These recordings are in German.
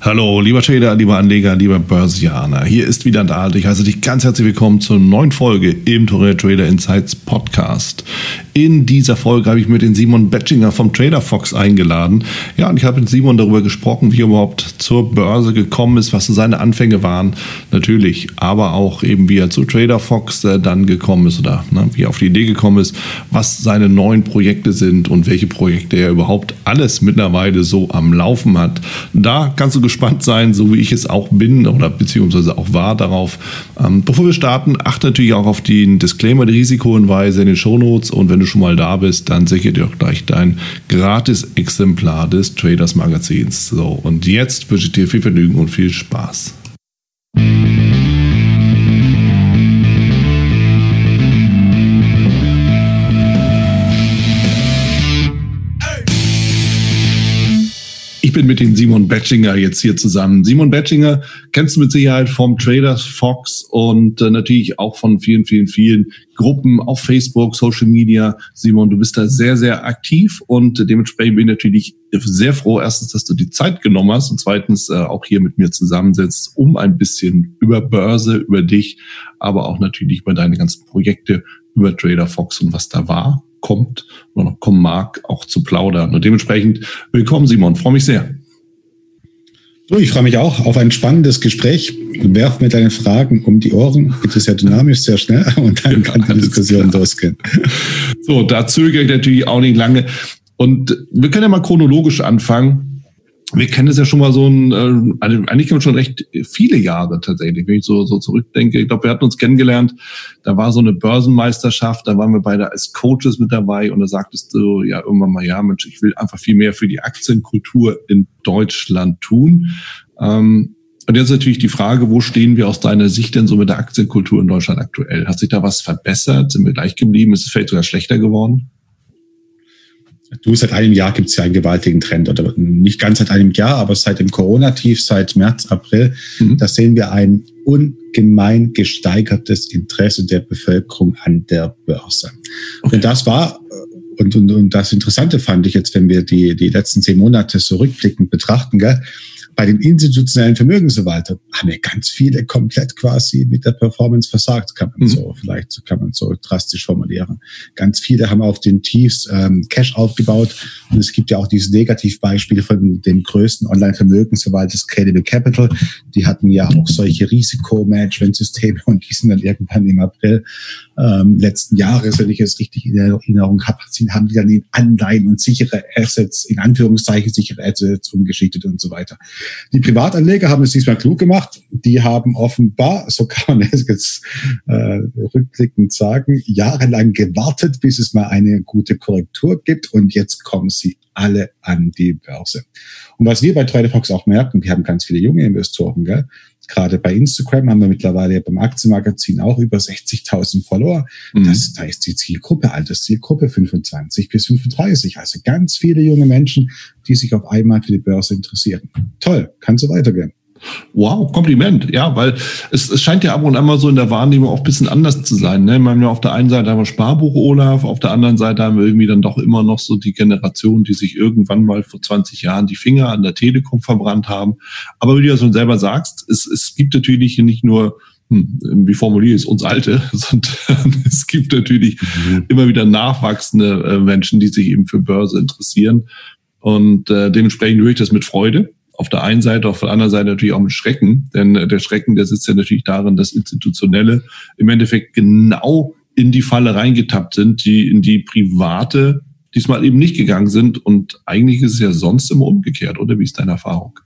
Hallo, lieber Trader, lieber Anleger, lieber Börsianer. Hier ist wieder Dahl. Ich heiße dich ganz herzlich willkommen zur neuen Folge im Torre Trader Insights Podcast. In dieser Folge habe ich mir den Simon Betchinger vom Trader Fox eingeladen. Ja, und ich habe mit Simon darüber gesprochen, wie er überhaupt zur Börse gekommen ist, was so seine Anfänge waren. Natürlich, aber auch eben, wie er zu Trader Fox äh, dann gekommen ist oder ne, wie er auf die Idee gekommen ist, was seine neuen Projekte sind und welche Projekte er überhaupt alles mittlerweile so am Laufen hat. Da kannst du gespannt sein, so wie ich es auch bin oder beziehungsweise auch war darauf. Ähm, bevor wir starten, achte natürlich auch auf den Disclaimer, die Risikohinweise in den Shownotes und wenn du schon mal da bist, dann sichere dir auch gleich dein gratis Exemplar des Traders Magazins. So, und jetzt wünsche ich dir viel Vergnügen und viel Spaß. Ich bin mit dem Simon Betchinger jetzt hier zusammen. Simon Betchinger kennst du mit Sicherheit vom Traders Fox und äh, natürlich auch von vielen, vielen, vielen Gruppen auf Facebook, Social Media. Simon, du bist da sehr, sehr aktiv und dementsprechend bin ich natürlich sehr froh, erstens, dass du die Zeit genommen hast und zweitens äh, auch hier mit mir zusammensetzt, um ein bisschen über Börse, über dich, aber auch natürlich über deine ganzen Projekte, über Trader Fox und was da war kommt oder noch kommen mag, auch zu plaudern. Und dementsprechend willkommen, Simon. Freue mich sehr. So, ich freue mich auch auf ein spannendes Gespräch. Werf mir deine Fragen um die Ohren. Bitte sehr dynamisch, sehr schnell und dann kann die Diskussion losgehen. So, da zögere ich natürlich auch nicht lange. Und wir können ja mal chronologisch anfangen wir kennen es ja schon mal so ein, äh, eigentlich schon recht viele Jahre tatsächlich, wenn ich so, so zurückdenke. Ich glaube, wir hatten uns kennengelernt, da war so eine Börsenmeisterschaft, da waren wir beide als Coaches mit dabei und da sagtest du ja irgendwann mal, ja Mensch, ich will einfach viel mehr für die Aktienkultur in Deutschland tun. Ähm, und jetzt natürlich die Frage, wo stehen wir aus deiner Sicht denn so mit der Aktienkultur in Deutschland aktuell? Hat sich da was verbessert? Sind wir gleich geblieben? Ist es vielleicht sogar schlechter geworden? Du, seit einem Jahr gibt es ja einen gewaltigen Trend, oder nicht ganz seit einem Jahr, aber seit dem Corona-Tief, seit März, April, mhm. da sehen wir ein ungemein gesteigertes Interesse der Bevölkerung an der Börse. Okay. Und das war, und, und, und das Interessante fand ich jetzt, wenn wir die, die letzten zehn Monate so rückblickend betrachten, gell, bei den institutionellen Vermögensverwaltern haben ja ganz viele komplett quasi mit der Performance versagt, kann man mhm. so, vielleicht kann man so drastisch formulieren. Ganz viele haben auf den Tiefs ähm, Cash aufgebaut und es gibt ja auch dieses Negativbeispiel von dem größten Online-Vermögensverwalter Credible Capital. Die hatten ja auch solche Risikomanagementsysteme und die sind dann irgendwann im April ähm, letzten Jahres, wenn ich es richtig in Erinnerung habe, haben die dann in Anleihen und sichere Assets, in Anführungszeichen sichere Assets umgeschichtet und so weiter. Die Privatanleger haben es diesmal klug gemacht. Die haben offenbar, so kann man es jetzt äh, rückblickend sagen, jahrelang gewartet, bis es mal eine gute Korrektur gibt und jetzt kommen sie alle an die Börse. Und was wir bei Traderfox auch merken, wir haben ganz viele junge Investoren, gell? Gerade bei Instagram haben wir mittlerweile beim Aktienmagazin auch über 60.000 Follower. Mhm. Das, da ist die Zielgruppe, Alterszielgruppe 25 bis 35. Also ganz viele junge Menschen, die sich auf einmal für die Börse interessieren. Toll, kann so weitergehen. Wow, Kompliment. Ja, weil es, es scheint ja ab und an mal so in der Wahrnehmung auch ein bisschen anders zu sein. Ne? Wir haben ja auf der einen Seite haben wir Sparbuch Olaf, auf der anderen Seite haben wir irgendwie dann doch immer noch so die Generation, die sich irgendwann mal vor 20 Jahren die Finger an der Telekom verbrannt haben. Aber wie du ja schon selber sagst, es, es gibt natürlich nicht nur hm, wie formuliere ich es, uns Alte, sondern es gibt natürlich mhm. immer wieder nachwachsende äh, Menschen, die sich eben für Börse interessieren. Und äh, dementsprechend höre ich das mit Freude auf der einen Seite, auf der anderen Seite natürlich auch mit Schrecken. Denn äh, der Schrecken, der sitzt ja natürlich darin, dass Institutionelle im Endeffekt genau in die Falle reingetappt sind, die in die private diesmal eben nicht gegangen sind. Und eigentlich ist es ja sonst immer umgekehrt, oder wie ist deine Erfahrung?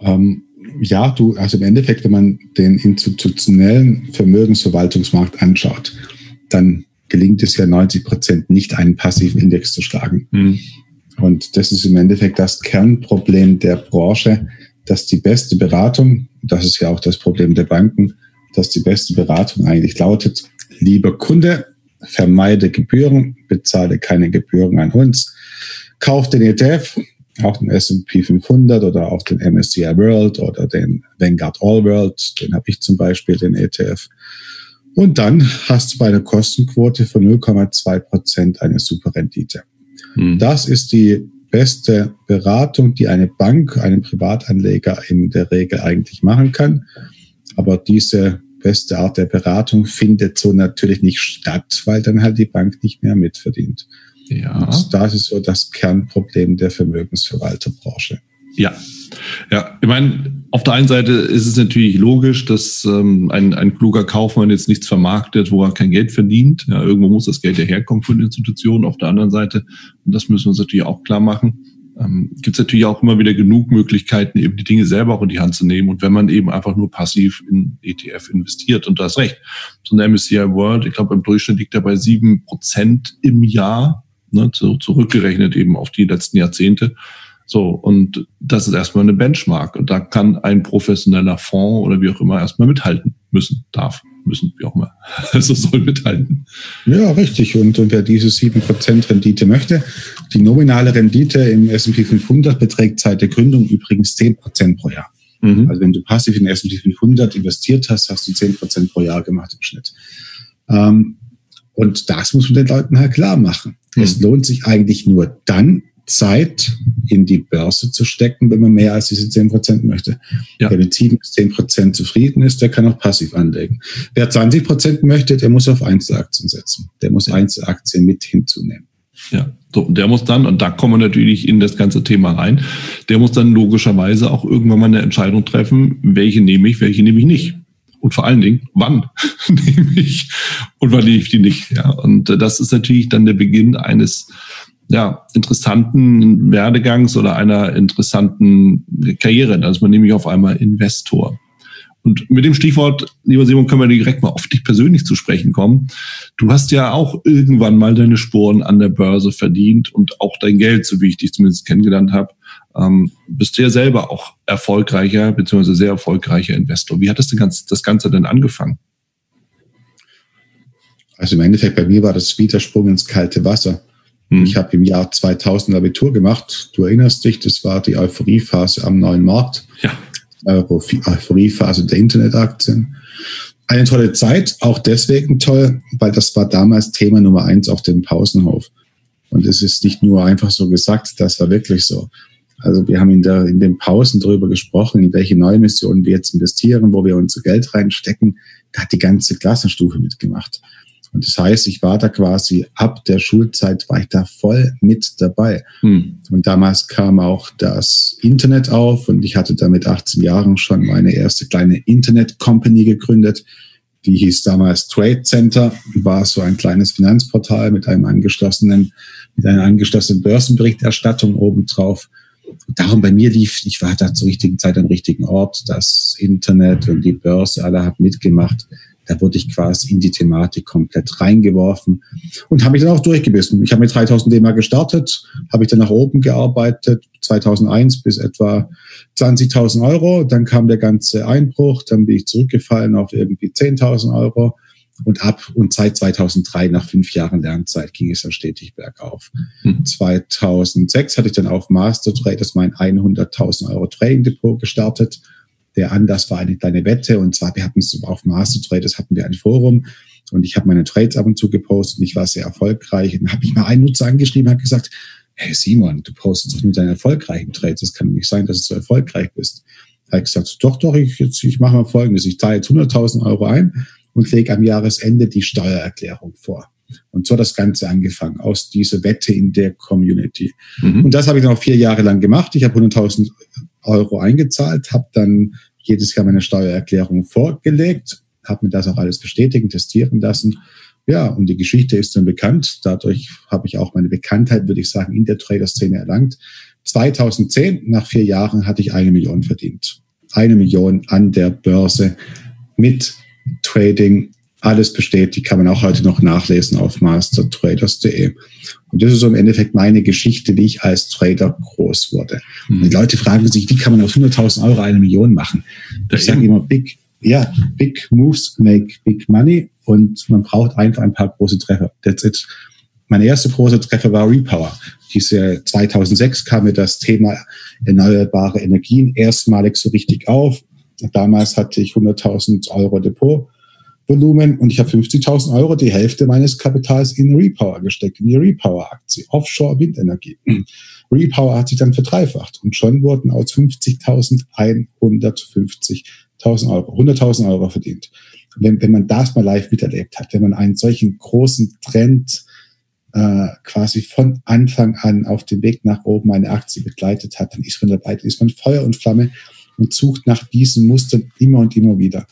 Ähm, ja, du, also im Endeffekt, wenn man den institutionellen Vermögensverwaltungsmarkt anschaut, dann gelingt es ja 90 Prozent nicht, einen passiven Index zu schlagen. Mhm. Und das ist im Endeffekt das Kernproblem der Branche, dass die beste Beratung, das ist ja auch das Problem der Banken, dass die beste Beratung eigentlich lautet, lieber Kunde, vermeide Gebühren, bezahle keine Gebühren an uns, kauf den ETF, auch den S&P 500 oder auch den MSCI World oder den Vanguard All World, den habe ich zum Beispiel, den ETF. Und dann hast du bei einer Kostenquote von 0,2 Prozent eine super Rendite. Hm. Das ist die beste Beratung, die eine Bank, einen Privatanleger in der Regel eigentlich machen kann. Aber diese beste Art der Beratung findet so natürlich nicht statt, weil dann halt die Bank nicht mehr mitverdient. Ja. Und das ist so das Kernproblem der Vermögensverwalterbranche. Ja. Ja, ich meine, auf der einen Seite ist es natürlich logisch, dass ähm, ein, ein kluger Kaufmann jetzt nichts vermarktet, wo er kein Geld verdient. Ja, irgendwo muss das Geld ja herkommen von Institutionen. Auf der anderen Seite, und das müssen wir uns natürlich auch klar machen, ähm, gibt es natürlich auch immer wieder genug Möglichkeiten, eben die Dinge selber auch in die Hand zu nehmen. Und wenn man eben einfach nur passiv in ETF investiert, und da ist recht, so ein MSCI World, ich glaube, im Durchschnitt liegt er bei sieben Prozent im Jahr ne, zurückgerechnet eben auf die letzten Jahrzehnte. So, und das ist erstmal eine Benchmark. Und da kann ein professioneller Fonds oder wie auch immer erstmal mithalten müssen, darf, müssen, wie auch immer. Also soll mithalten. Ja, richtig. Und, und wer diese 7% Rendite möchte, die nominale Rendite im S&P 500 beträgt seit der Gründung übrigens 10% pro Jahr. Mhm. Also wenn du passiv in S&P 500 investiert hast, hast du 10% pro Jahr gemacht im Schnitt. Ähm, und das muss man den Leuten halt klar machen. Mhm. Es lohnt sich eigentlich nur dann, Zeit in die Börse zu stecken, wenn man mehr als diese 10 Prozent möchte. Ja. Wer mit 7 bis 10 Prozent zufrieden ist, der kann auch passiv anlegen. Wer 20 Prozent möchte, der muss auf Einzelaktien setzen. Der muss ja. Einzelaktien mit hinzunehmen. Ja, so, der muss dann, und da kommen wir natürlich in das ganze Thema rein, der muss dann logischerweise auch irgendwann mal eine Entscheidung treffen, welche nehme ich, welche nehme ich nicht und vor allen Dingen, wann nehme ich und wann nehme ich die nicht. Ja, und das ist natürlich dann der Beginn eines ja, interessanten Werdegangs oder einer interessanten Karriere. Da ist man nämlich auf einmal Investor. Und mit dem Stichwort, lieber Simon, können wir direkt mal auf dich persönlich zu sprechen kommen. Du hast ja auch irgendwann mal deine Spuren an der Börse verdient und auch dein Geld, so wie ich dich zumindest kennengelernt habe ähm, bist du ja selber auch erfolgreicher beziehungsweise sehr erfolgreicher Investor. Wie hat das, Ganze, das Ganze denn angefangen? Also im Endeffekt bei mir war das Widersprung ins kalte Wasser. Hm. Ich habe im Jahr 2000 Abitur gemacht. Du erinnerst dich, das war die Euphoriephase am neuen Markt. Ja. Euphoriephase der Internetaktien. Eine tolle Zeit, auch deswegen toll, weil das war damals Thema Nummer eins auf dem Pausenhof. Und es ist nicht nur einfach so gesagt, das war wirklich so. Also wir haben in, der, in den Pausen darüber gesprochen, in welche neue Missionen wir jetzt investieren, wo wir unser Geld reinstecken. Da hat die ganze Klassenstufe mitgemacht. Und das heißt, ich war da quasi ab der Schulzeit war ich da voll mit dabei. Hm. Und damals kam auch das Internet auf und ich hatte da mit 18 Jahren schon meine erste kleine Internet-Company gegründet. Die hieß damals Trade Center, war so ein kleines Finanzportal mit einem angeschlossenen, mit einer angeschlossenen Börsenberichterstattung obendrauf darum bei mir lief, ich war da zur richtigen Zeit am richtigen Ort, das Internet und die Börse, alle haben mitgemacht. Da wurde ich quasi in die Thematik komplett reingeworfen und habe mich dann auch durchgebissen. Ich habe mit 3000 D-Mark gestartet, habe ich dann nach oben gearbeitet, 2001 bis etwa 20.000 Euro. Dann kam der ganze Einbruch, dann bin ich zurückgefallen auf irgendwie 10.000 Euro und ab und seit 2003, nach fünf Jahren Lernzeit, ging es dann stetig bergauf. Mhm. 2006 hatte ich dann auf Master Traders mein 100.000 Euro Trading Depot gestartet. Der Anlass war eine kleine Wette und zwar wir hatten es auf Master Traders hatten wir ein Forum und ich habe meine Trades ab und zu gepostet und ich war sehr erfolgreich. Und dann habe ich mal einen Nutzer angeschrieben, hat gesagt, hey Simon, du postest doch nur deine erfolgreichen Trades. Das kann nicht sein, dass du so erfolgreich bist. Da habe ich gesagt, doch, doch, ich, ich mache mal Folgendes. Ich zahle jetzt 100.000 Euro ein und lege am Jahresende die Steuererklärung vor. Und so hat das Ganze angefangen, aus dieser Wette in der Community. Mhm. Und das habe ich dann auch vier Jahre lang gemacht. Ich habe 100.000 Euro eingezahlt, habe dann jedes Jahr meine Steuererklärung vorgelegt, habe mir das auch alles bestätigen, testieren lassen. Ja, und die Geschichte ist dann bekannt. Dadurch habe ich auch meine Bekanntheit, würde ich sagen, in der Trader-Szene erlangt. 2010, nach vier Jahren, hatte ich eine Million verdient. Eine Million an der Börse mit Trading, alles besteht. Die kann man auch heute noch nachlesen auf mastertraders.de. Und das ist so im Endeffekt meine Geschichte, wie ich als Trader groß wurde. Mhm. Die Leute fragen sich, wie kann man aus 100.000 Euro eine Million machen? Ich sage immer, big, ja, Big Moves make Big Money und man braucht einfach ein paar große Treffer. That's it. Mein erster großer Treffer war Repower. Diese 2006 kam mir das Thema erneuerbare Energien erstmalig so richtig auf. Damals hatte ich 100.000 Euro Depotvolumen und ich habe 50.000 Euro, die Hälfte meines Kapitals in Repower gesteckt, in die Repower-Aktie, Offshore-Windenergie. Repower hat sich dann verdreifacht und schon wurden aus 50.000 150.000 Euro, 100.000 Euro verdient. Wenn, wenn man das mal live miterlebt hat, wenn man einen solchen großen Trend äh, quasi von Anfang an auf dem Weg nach oben eine Aktie begleitet hat, dann ist man dabei, ist man Feuer und Flamme und sucht nach diesen Mustern immer und immer wieder.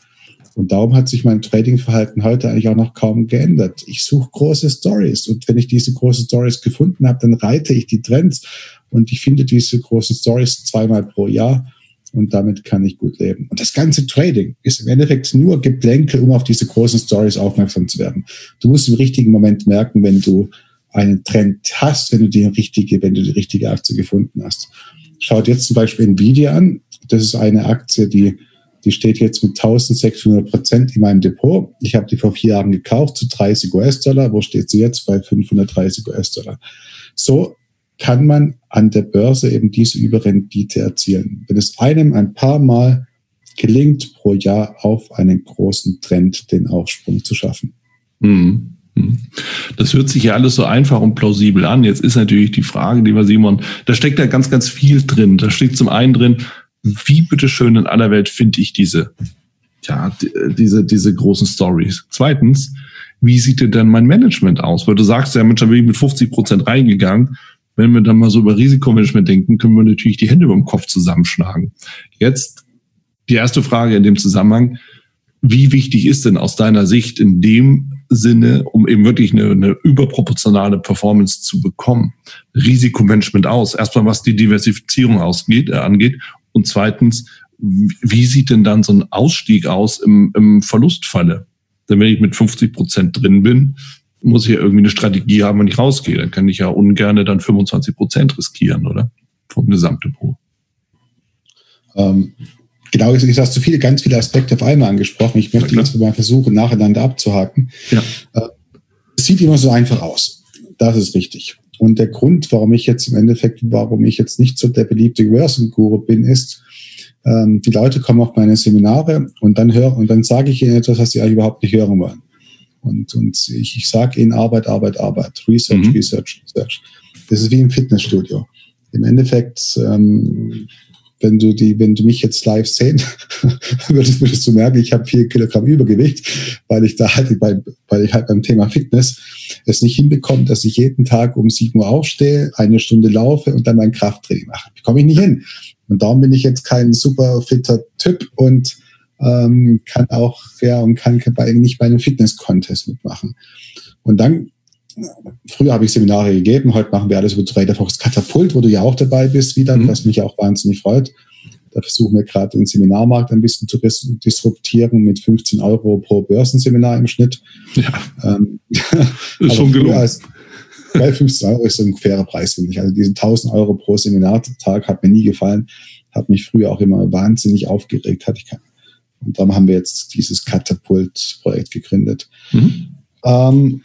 Und darum hat sich mein Tradingverhalten heute eigentlich auch noch kaum geändert. Ich suche große Stories und wenn ich diese großen Stories gefunden habe, dann reite ich die Trends und ich finde diese großen Stories zweimal pro Jahr und damit kann ich gut leben. Und das ganze Trading ist im Endeffekt nur Geplänkel, um auf diese großen Stories aufmerksam zu werden. Du musst im richtigen Moment merken, wenn du einen Trend hast, wenn du die richtige, wenn du die richtige Aktie gefunden hast. Schaut jetzt zum Beispiel Nvidia an. Das ist eine Aktie, die, die steht jetzt mit 1600 Prozent in meinem Depot. Ich habe die vor vier Jahren gekauft zu 30 US-Dollar. Wo steht sie jetzt? Bei 530 US-Dollar. So kann man an der Börse eben diese Überrendite erzielen. Wenn es einem ein paar Mal gelingt, pro Jahr auf einen großen Trend den Aufsprung zu schaffen. Mhm. Hm. Das hört sich ja alles so einfach und plausibel an. Jetzt ist natürlich die Frage, lieber Simon, da steckt ja ganz, ganz viel drin. Da steht zum einen drin, wie bitteschön in aller Welt finde ich diese, ja, diese, diese großen Stories. Zweitens, wie sieht denn mein Management aus? Weil du sagst ja, Mensch, da bin ich mit 50 Prozent reingegangen. Wenn wir dann mal so über Risikomanagement denken, können wir natürlich die Hände über dem Kopf zusammenschlagen. Jetzt die erste Frage in dem Zusammenhang. Wie wichtig ist denn aus deiner Sicht in dem Sinne, um eben wirklich eine, eine überproportionale Performance zu bekommen. Risikomanagement aus. Erstmal, was die Diversifizierung ausgeht, äh, angeht. Und zweitens, wie sieht denn dann so ein Ausstieg aus im, im Verlustfalle? Denn wenn ich mit 50 Prozent drin bin, muss ich ja irgendwie eine Strategie haben, wenn ich rausgehe. Dann kann ich ja ungerne dann 25 Prozent riskieren, oder? Vom Gesamtdepot. Ähm, genau, ich hast zu viele, ganz viele Aspekte auf einmal angesprochen. Ich möchte jetzt mal versuchen, nacheinander abzuhaken. Ja. Äh, es sieht immer so einfach aus. Das ist richtig. Und der Grund, warum ich jetzt im Endeffekt, warum ich jetzt nicht so der beliebte Börsenguru bin, ist, ähm, die Leute kommen auf meine Seminare und dann hören und dann sage ich ihnen etwas, was sie eigentlich überhaupt nicht hören wollen. Und, und ich, ich sage ihnen Arbeit, Arbeit, Arbeit, Research, mhm. Research, Research. Das ist wie im Fitnessstudio. Im Endeffekt ähm, wenn du die, wenn du mich jetzt live sehen würdest, würdest du merken, ich habe vier Kilogramm Übergewicht, weil ich da halt bei, weil ich halt beim Thema Fitness es nicht hinbekomme, dass ich jeden Tag um sieben Uhr aufstehe, eine Stunde laufe und dann mein Krafttraining mache. Komme ich nicht hin. Und darum bin ich jetzt kein super fitter Typ und ähm, kann auch ja und kann bei, nicht bei einem Fitness-Contest mitmachen. Und dann früher habe ich Seminare gegeben, heute machen wir alles über Traderfox Katapult, wo du ja auch dabei bist, wieder, mhm. was mich auch wahnsinnig freut. Da versuchen wir gerade den Seminarmarkt ein bisschen zu disruptieren mit 15 Euro pro Börsenseminar im Schnitt. Ja. Ähm, ist schon genug. Als, weil 15 Euro ist ein fairer Preis, finde ich. Also diesen 1000 Euro pro Seminartag hat mir nie gefallen, hat mich früher auch immer wahnsinnig aufgeregt, hatte ich keine. Und darum haben wir jetzt dieses Katapult-Projekt gegründet. Mhm. Ähm,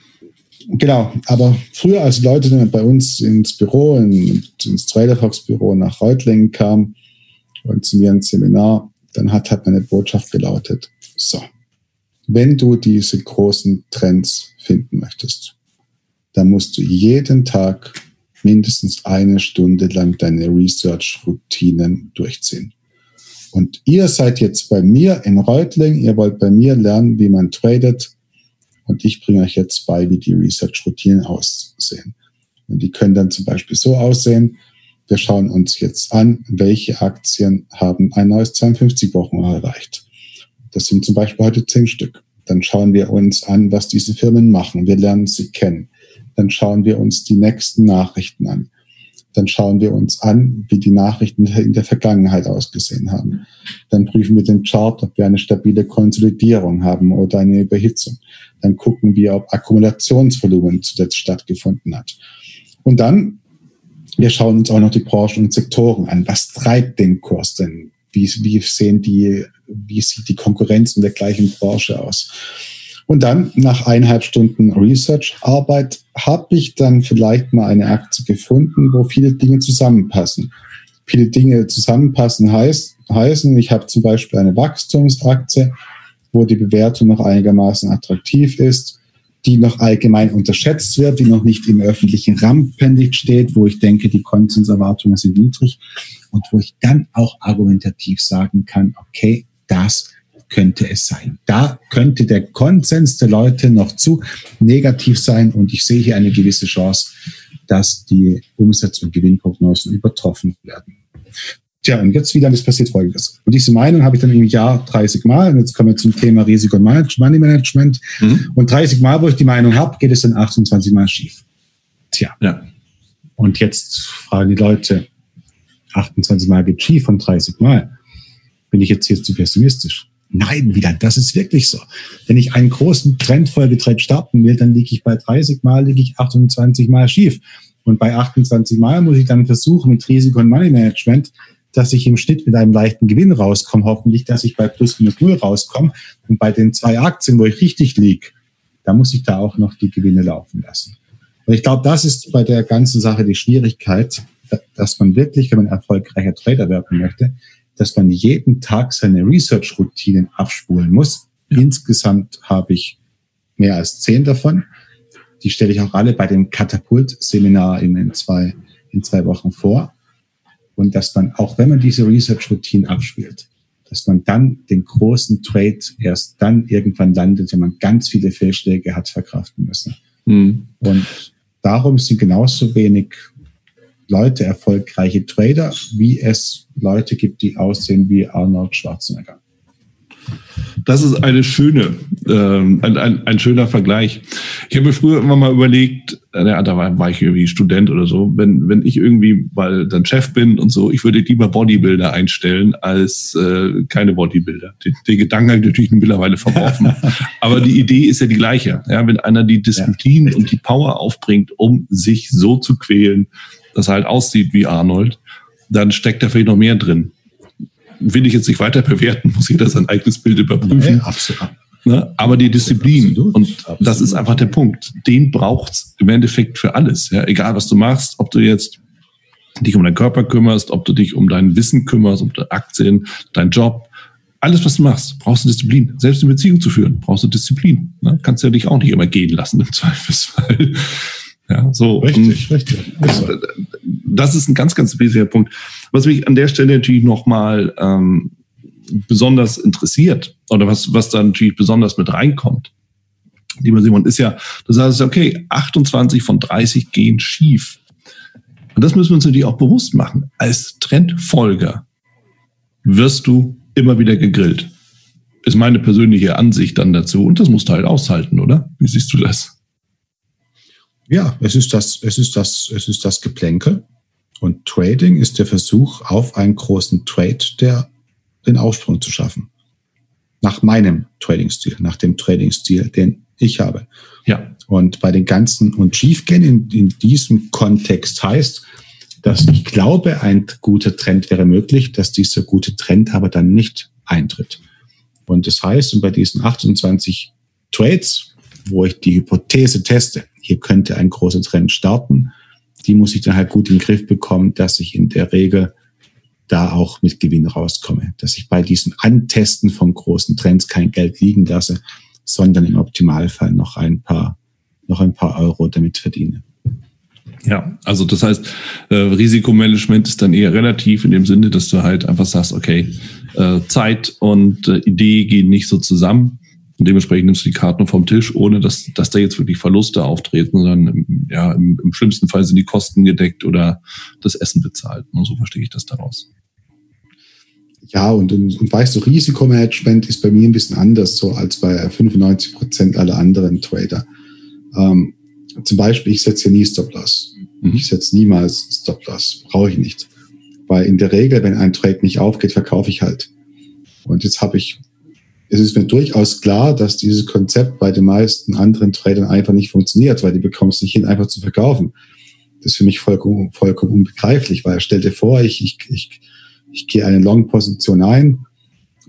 Genau, aber früher, als Leute bei uns ins Büro, in, ins Traderfox-Büro nach Reutlingen kamen und zu mir ein Seminar, dann hat halt meine Botschaft gelautet, so, wenn du diese großen Trends finden möchtest, dann musst du jeden Tag mindestens eine Stunde lang deine Research-Routinen durchziehen. Und ihr seid jetzt bei mir in Reutling, ihr wollt bei mir lernen, wie man tradet, und ich bringe euch jetzt bei, wie die Research-Routinen aussehen. Und die können dann zum Beispiel so aussehen. Wir schauen uns jetzt an, welche Aktien haben ein neues 52-Wochen erreicht. Das sind zum Beispiel heute zehn Stück. Dann schauen wir uns an, was diese Firmen machen. Wir lernen sie kennen. Dann schauen wir uns die nächsten Nachrichten an dann schauen wir uns an, wie die Nachrichten in der Vergangenheit ausgesehen haben. Dann prüfen wir den Chart, ob wir eine stabile Konsolidierung haben oder eine Überhitzung. Dann gucken wir, ob Akkumulationsvolumen zuletzt stattgefunden hat. Und dann, wir schauen uns auch noch die Branchen und Sektoren an. Was treibt den Kurs denn? wie, wie sehen die, wie sieht die Konkurrenz in der gleichen Branche aus. Und dann nach eineinhalb Stunden Research-Arbeit habe ich dann vielleicht mal eine Aktie gefunden, wo viele Dinge zusammenpassen. Viele Dinge zusammenpassen heißt, heißen, ich habe zum Beispiel eine Wachstumsaktie, wo die Bewertung noch einigermaßen attraktiv ist, die noch allgemein unterschätzt wird, die noch nicht im öffentlichen Rampenlicht steht, wo ich denke, die Konsenserwartungen sind niedrig und wo ich dann auch argumentativ sagen kann, okay, das könnte es sein. Da könnte der Konsens der Leute noch zu negativ sein und ich sehe hier eine gewisse Chance, dass die Umsatz- und Gewinnprognosen übertroffen werden. Tja, und jetzt wieder, das passiert folgendes. Und diese Meinung habe ich dann im Jahr 30 Mal. Und jetzt kommen wir zum Thema Risiko und Money Management. Mhm. Und 30 Mal, wo ich die Meinung habe, geht es dann 28 Mal schief. Tja. Ja. Und jetzt fragen die Leute, 28 Mal geht schief von 30 Mal. Bin ich jetzt hier zu pessimistisch? Nein, wieder, das ist wirklich so. Wenn ich einen großen Trendfolgetrend starten will, dann liege ich bei 30 Mal, liege ich 28 Mal schief. Und bei 28 Mal muss ich dann versuchen, mit Risiko- und Money Management dass ich im Schnitt mit einem leichten Gewinn rauskomme, hoffentlich, dass ich bei plus minus null rauskomme. Und bei den zwei Aktien, wo ich richtig liege, da muss ich da auch noch die Gewinne laufen lassen. Und ich glaube, das ist bei der ganzen Sache die Schwierigkeit, dass man wirklich, wenn man erfolgreicher Trader werden möchte, dass man jeden Tag seine Research-Routinen abspulen muss. Ja. Insgesamt habe ich mehr als zehn davon. Die stelle ich auch alle bei dem Katapult-Seminar in, in, zwei, in zwei Wochen vor und dass man, auch wenn man diese Research-Routine abspielt, dass man dann den großen Trade erst dann irgendwann landet, wenn man ganz viele Fehlschläge hat verkraften müssen. Mhm. Und darum sind genauso wenig Leute erfolgreiche Trader, wie es Leute gibt, die aussehen wie Arnold Schwarzenegger. Das ist eine schöne, ähm, ein, ein, ein schöner Vergleich. Ich habe mir früher immer mal überlegt, äh, ja, da war, war ich irgendwie Student oder so, wenn, wenn ich irgendwie mal dann Chef bin und so, ich würde lieber Bodybuilder einstellen als äh, keine Bodybuilder. Den, den Gedanken habe ich natürlich mittlerweile verworfen. Aber die Idee ist ja die gleiche. Ja, wenn einer die Disziplin ja, und die Power aufbringt, um sich so zu quälen, dass er halt aussieht wie Arnold, dann steckt da vielleicht noch mehr drin will ich jetzt nicht weiter bewerten, muss jeder sein eigenes Bild überprüfen. Nee, absolut. Ne? Aber die Disziplin, absolut, und absolut. das ist einfach der Punkt, den braucht's im Endeffekt für alles. Ja? Egal, was du machst, ob du jetzt dich um deinen Körper kümmerst, ob du dich um dein Wissen kümmerst, um deine Aktien, dein Job, alles, was du machst, brauchst du Disziplin. Selbst eine Beziehung zu führen, brauchst du Disziplin. Ne? Kannst ja dich auch nicht immer gehen lassen im Zweifelsfall. Ja, so. Richtig, richtig. Das ist ein ganz, ganz wesentlicher Punkt. Was mich an der Stelle natürlich nochmal ähm, besonders interessiert oder was, was da natürlich besonders mit reinkommt, lieber Simon, ist ja, du sagst, okay, 28 von 30 gehen schief. Und das müssen wir uns natürlich auch bewusst machen. Als Trendfolger wirst du immer wieder gegrillt. Ist meine persönliche Ansicht dann dazu. Und das musst du halt aushalten, oder? Wie siehst du das? Ja, es ist das, es ist das, es ist das Geplänkel. Und Trading ist der Versuch, auf einen großen Trade der, den Aufsprung zu schaffen. Nach meinem Trading-Stil, nach dem Trading-Stil, den ich habe. Ja. Und bei den ganzen, und Schiefgehen in, in diesem Kontext heißt, dass ich glaube, ein guter Trend wäre möglich, dass dieser gute Trend aber dann nicht eintritt. Und das heißt, und bei diesen 28 Trades, wo ich die Hypothese teste, hier könnte ein großer Trend starten. Die muss ich dann halt gut in den Griff bekommen, dass ich in der Regel da auch mit Gewinn rauskomme. Dass ich bei diesem Antesten von großen Trends kein Geld liegen lasse, sondern im Optimalfall noch ein paar, noch ein paar Euro damit verdiene. Ja, also das heißt, äh, Risikomanagement ist dann eher relativ in dem Sinne, dass du halt einfach sagst, okay, äh, Zeit und äh, Idee gehen nicht so zusammen. Und dementsprechend nimmst du die Karten vom Tisch, ohne dass, dass da jetzt wirklich Verluste auftreten, sondern ja, im, im schlimmsten Fall sind die Kosten gedeckt oder das Essen bezahlt. Und so verstehe ich das daraus. Ja, und, und, und weißt du, Risikomanagement ist bei mir ein bisschen anders so als bei 95 Prozent aller anderen Trader. Ähm, zum Beispiel, ich setze hier nie Stop-Loss. Mhm. Ich setze niemals Stop-Loss. Brauche ich nicht. Weil in der Regel, wenn ein Trade nicht aufgeht, verkaufe ich halt. Und jetzt habe ich es ist mir durchaus klar, dass dieses Konzept bei den meisten anderen Tradern einfach nicht funktioniert, weil die bekommen es nicht hin, einfach zu verkaufen. Das ist für mich vollkommen, vollkommen unbegreiflich, weil stell dir vor, ich, ich, ich, Ich gehe eine Long-Position ein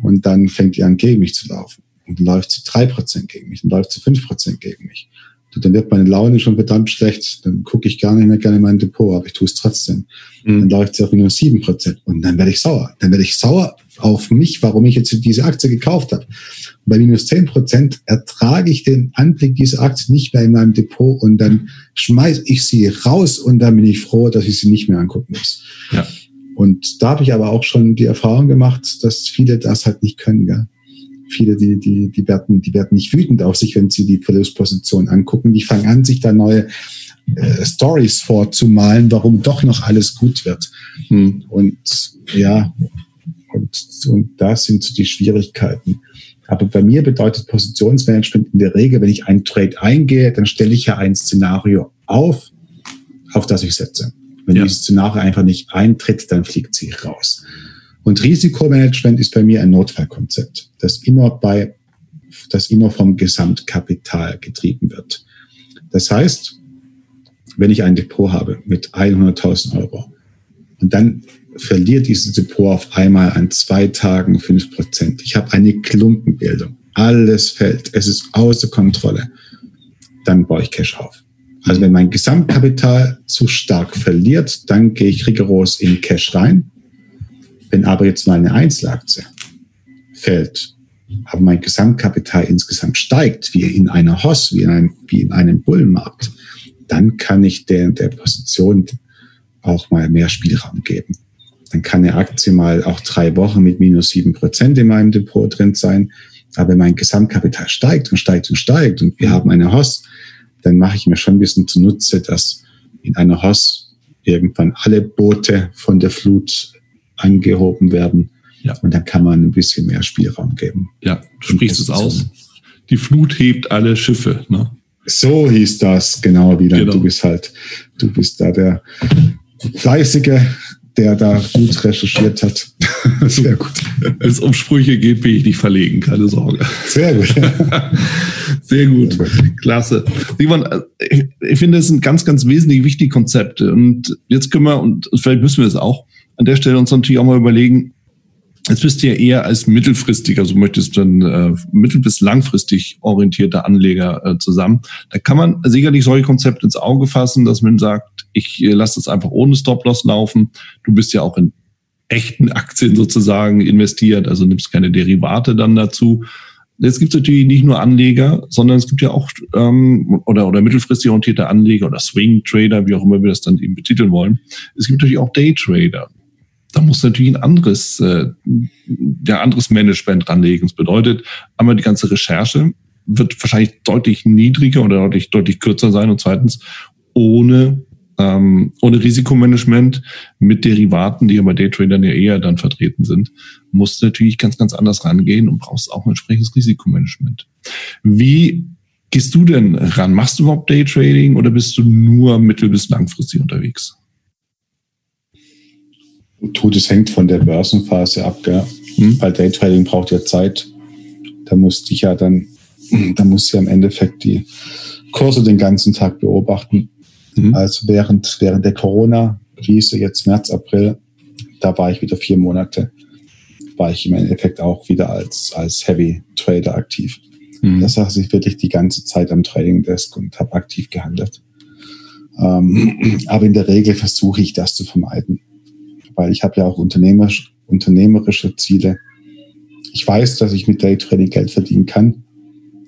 und dann fängt die an, gegen mich zu laufen. Und dann läuft sie drei Prozent gegen mich, dann läuft sie fünf Prozent gegen mich. Dann wird meine Laune schon verdammt schlecht. Dann gucke ich gar nicht mehr gerne in mein Depot, aber ich tue es trotzdem. Mhm. Dann läuft sie auf minus sieben Prozent. Und dann werde ich sauer. Dann werde ich sauer auf mich, warum ich jetzt diese Aktie gekauft habe. Und bei minus zehn Prozent ertrage ich den Anblick dieser Aktie nicht mehr in meinem Depot und dann schmeiße ich sie raus und dann bin ich froh, dass ich sie nicht mehr angucken muss. Ja. Und da habe ich aber auch schon die Erfahrung gemacht, dass viele das halt nicht können. Gell? Viele, die, die, die, werden, die werden nicht wütend auf sich, wenn sie die Verlustposition angucken. Die fangen an, sich da neue äh, Stories vorzumalen, warum doch noch alles gut wird. Hm. Und ja, und, und das sind die Schwierigkeiten. Aber bei mir bedeutet Positionsmanagement in der Regel, wenn ich einen Trade eingehe, dann stelle ich ja ein Szenario auf, auf das ich setze. Wenn ja. dieses Szenario einfach nicht eintritt, dann fliegt sie raus. Und Risikomanagement ist bei mir ein Notfallkonzept, das immer bei, das immer vom Gesamtkapital getrieben wird. Das heißt, wenn ich ein Depot habe mit 100.000 Euro und dann verliert dieses Depot auf einmal an zwei Tagen fünf Prozent. Ich habe eine Klumpenbildung. Alles fällt. Es ist außer Kontrolle. Dann baue ich Cash auf. Also wenn mein Gesamtkapital zu stark verliert, dann gehe ich rigoros in Cash rein. Wenn aber jetzt meine Einzelaktie fällt, aber mein Gesamtkapital insgesamt steigt, wie in einer Hoss, wie in einem, wie in einem Bullenmarkt, dann kann ich der, der Position auch mal mehr Spielraum geben. Dann kann eine Aktie mal auch drei Wochen mit minus sieben Prozent in meinem Depot drin sein. Aber wenn mein Gesamtkapital steigt und steigt und steigt und wir haben eine Hoss, dann mache ich mir schon ein bisschen zunutze, dass in einer Hoss irgendwann alle Boote von der Flut angehoben werden. Ja. Und dann kann man ein bisschen mehr Spielraum geben. Ja, du sprichst es aus. Die Flut hebt alle Schiffe. Ne? So hieß das, genau, wieder. Genau. Du bist halt, du bist da der fleißige der da gut recherchiert hat. Sehr gut. Wenn es um Sprüche geht, bin ich nicht verlegen, keine Sorge. Sehr gut. Sehr gut. Klasse. Simon, ich finde, das sind ganz, ganz wesentlich wichtige Konzepte. Und jetzt können wir, und vielleicht müssen wir es auch, an der Stelle uns natürlich auch mal überlegen, Jetzt bist du ja eher als mittelfristig, also möchtest du dann äh, mittel- bis langfristig orientierter Anleger äh, zusammen. Da kann man sicherlich solche Konzepte ins Auge fassen, dass man sagt, ich äh, lasse das einfach ohne Stop-Loss laufen. Du bist ja auch in echten Aktien sozusagen investiert, also nimmst keine Derivate dann dazu. Jetzt gibt es natürlich nicht nur Anleger, sondern es gibt ja auch ähm, oder, oder mittelfristig orientierte Anleger oder Swing Trader, wie auch immer wir das dann eben betiteln wollen. Es gibt natürlich auch Day Trader da muss natürlich ein anderes, äh, ja, anderes Management ranlegen. Das bedeutet, einmal die ganze Recherche wird wahrscheinlich deutlich niedriger oder deutlich, deutlich kürzer sein und zweitens ohne, ähm, ohne Risikomanagement mit Derivaten, die ja bei Daytradern ja eher dann vertreten sind, musst du natürlich ganz, ganz anders rangehen und brauchst auch ein entsprechendes Risikomanagement. Wie gehst du denn ran? Machst du überhaupt Daytrading oder bist du nur mittel- bis langfristig unterwegs? Tut, es hängt von der Börsenphase ab, gell? Hm. weil Daytrading braucht ja Zeit. Da musste ich ja dann, da muss ja im Endeffekt die Kurse den ganzen Tag beobachten. Mhm. Also während, während der Corona-Krise, jetzt März, April, da war ich wieder vier Monate, war ich im Endeffekt auch wieder als, als Heavy Trader aktiv. Mhm. Das saß ich wirklich die ganze Zeit am Trading Desk und habe aktiv gehandelt. Ähm, aber in der Regel versuche ich das zu vermeiden weil ich habe ja auch unternehmerisch, unternehmerische Ziele. Ich weiß, dass ich mit Daytrading Geld verdienen kann.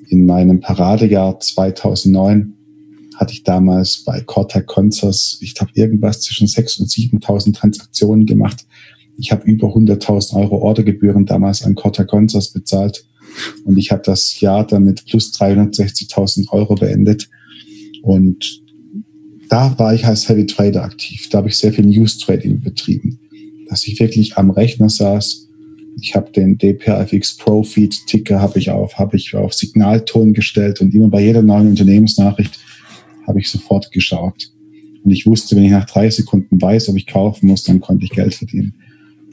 In meinem Paradejahr 2009 hatte ich damals bei Corta Consors, ich habe irgendwas zwischen 6.000 und 7.000 Transaktionen gemacht. Ich habe über 100.000 Euro Ordergebühren damals an Corta Consors bezahlt. Und ich habe das Jahr dann mit plus 360.000 Euro beendet. Und da war ich als Heavy Trader aktiv. Da habe ich sehr viel News Trading betrieben, dass ich wirklich am Rechner saß. Ich habe den DPRFX Pro Feed Ticker habe ich auf, habe ich auf Signalton gestellt und immer bei jeder neuen Unternehmensnachricht habe ich sofort geschaut. Und ich wusste, wenn ich nach drei Sekunden weiß, ob ich kaufen muss, dann konnte ich Geld verdienen.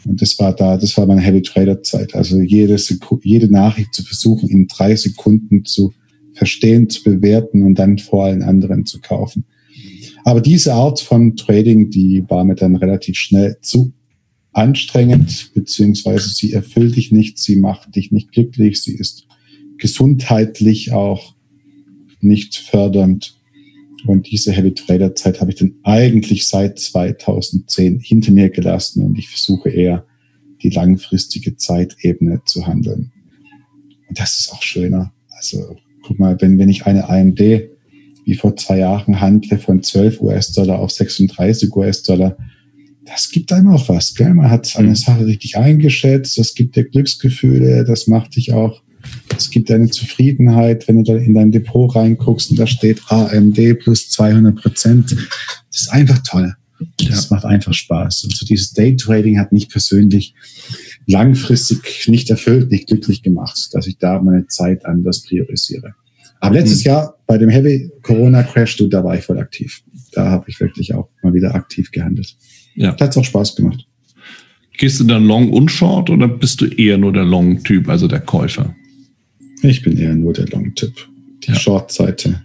Und das war da, das war meine Heavy Trader Zeit. Also jede, Sekunde, jede Nachricht zu versuchen, in drei Sekunden zu verstehen, zu bewerten und dann vor allen anderen zu kaufen. Aber diese Art von Trading, die war mir dann relativ schnell zu anstrengend, beziehungsweise sie erfüllt dich nicht, sie macht dich nicht glücklich, sie ist gesundheitlich auch nicht fördernd. Und diese Heavy Trader Zeit habe ich dann eigentlich seit 2010 hinter mir gelassen und ich versuche eher die langfristige Zeitebene zu handeln. Und das ist auch schöner. Also guck mal, wenn, wenn ich eine AMD wie vor zwei Jahren handle von 12 US-Dollar auf 36 US-Dollar, das gibt einem auch was. Gell? Man hat eine mhm. Sache richtig eingeschätzt, das gibt dir Glücksgefühle, das macht dich auch, es gibt eine Zufriedenheit, wenn du da in dein Depot reinguckst und da steht AMD plus 200 Prozent. Das ist einfach toll. Das ja. macht einfach Spaß. Und so dieses Daytrading hat mich persönlich langfristig nicht erfüllt, nicht glücklich gemacht, dass ich da meine Zeit anders priorisiere. Aber letztes mhm. Jahr bei dem Heavy Corona Crash, du, da war ich voll aktiv. Da habe ich wirklich auch mal wieder aktiv gehandelt. Ja. Hat auch Spaß gemacht. Gehst du dann Long und Short oder bist du eher nur der Long-Typ, also der Käufer? Ich bin eher nur der Long-Typ. Die ja. Short-Seite,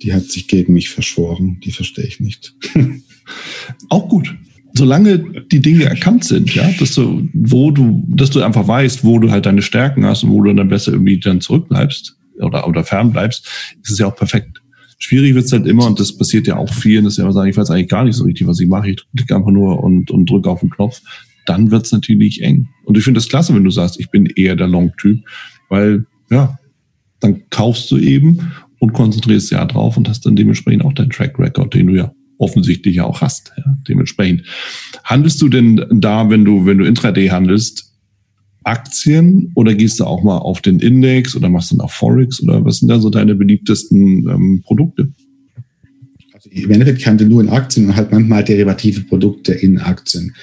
die hat sich gegen mich verschworen. Die verstehe ich nicht. auch gut. Solange die Dinge erkannt sind, ja, dass du, wo du, dass du einfach weißt, wo du halt deine Stärken hast und wo du dann besser irgendwie dann zurückbleibst oder, oder fern bleibst, ist es ja auch perfekt. Schwierig wird es halt immer, und das passiert ja auch vielen, dass sie immer sagen, ich weiß eigentlich gar nicht so richtig, was ich mache. Ich klicke einfach nur und, und drücke auf den Knopf. Dann wird es natürlich eng. Und ich finde das klasse, wenn du sagst, ich bin eher der Long-Typ, weil, ja, dann kaufst du eben und konzentrierst ja drauf und hast dann dementsprechend auch deinen Track Record, den du ja offensichtlich ja auch hast. Ja, dementsprechend. Handelst du denn da, wenn du, wenn du Intraday handelst, Aktien oder gehst du auch mal auf den Index oder machst du dann auch Forex oder was sind da so deine beliebtesten ähm, Produkte? Also Im Endeffekt handle nur in Aktien und halt manchmal derivative Produkte in Aktien.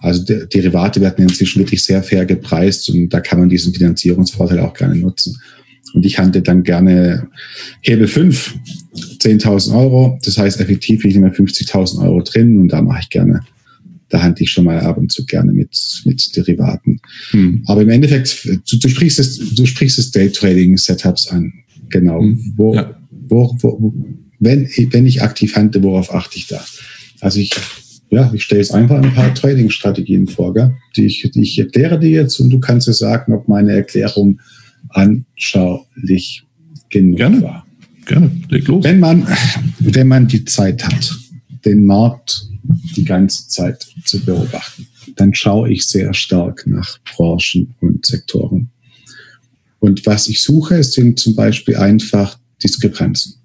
Also der, Derivate werden inzwischen wirklich sehr fair gepreist und da kann man diesen Finanzierungsvorteil auch gerne nutzen. Und ich handle dann gerne Hebel 5, 10.000 Euro. Das heißt, effektiv bin ich immer 50.000 Euro drin und da mache ich gerne da handle ich schon mal ab und zu gerne mit, mit Derivaten. Hm. Aber im Endeffekt, du, du sprichst es, du sprichst es Daytrading-Setups an. Genau. Hm. Wo, ja. wo, wo, wenn, wenn ich aktiv handle, worauf achte ich da? Also ich, ja, ich stelle jetzt einfach ein paar Trading-Strategien vor, gell? Die, ich, die ich erkläre dir jetzt und du kannst es sagen, ob meine Erklärung anschaulich genug Gerne. war. Gerne, leg los. Wenn man, wenn man die Zeit hat, den Markt die ganze Zeit zu beobachten. Dann schaue ich sehr stark nach Branchen und Sektoren. Und was ich suche, sind zum Beispiel einfach Diskrepanzen.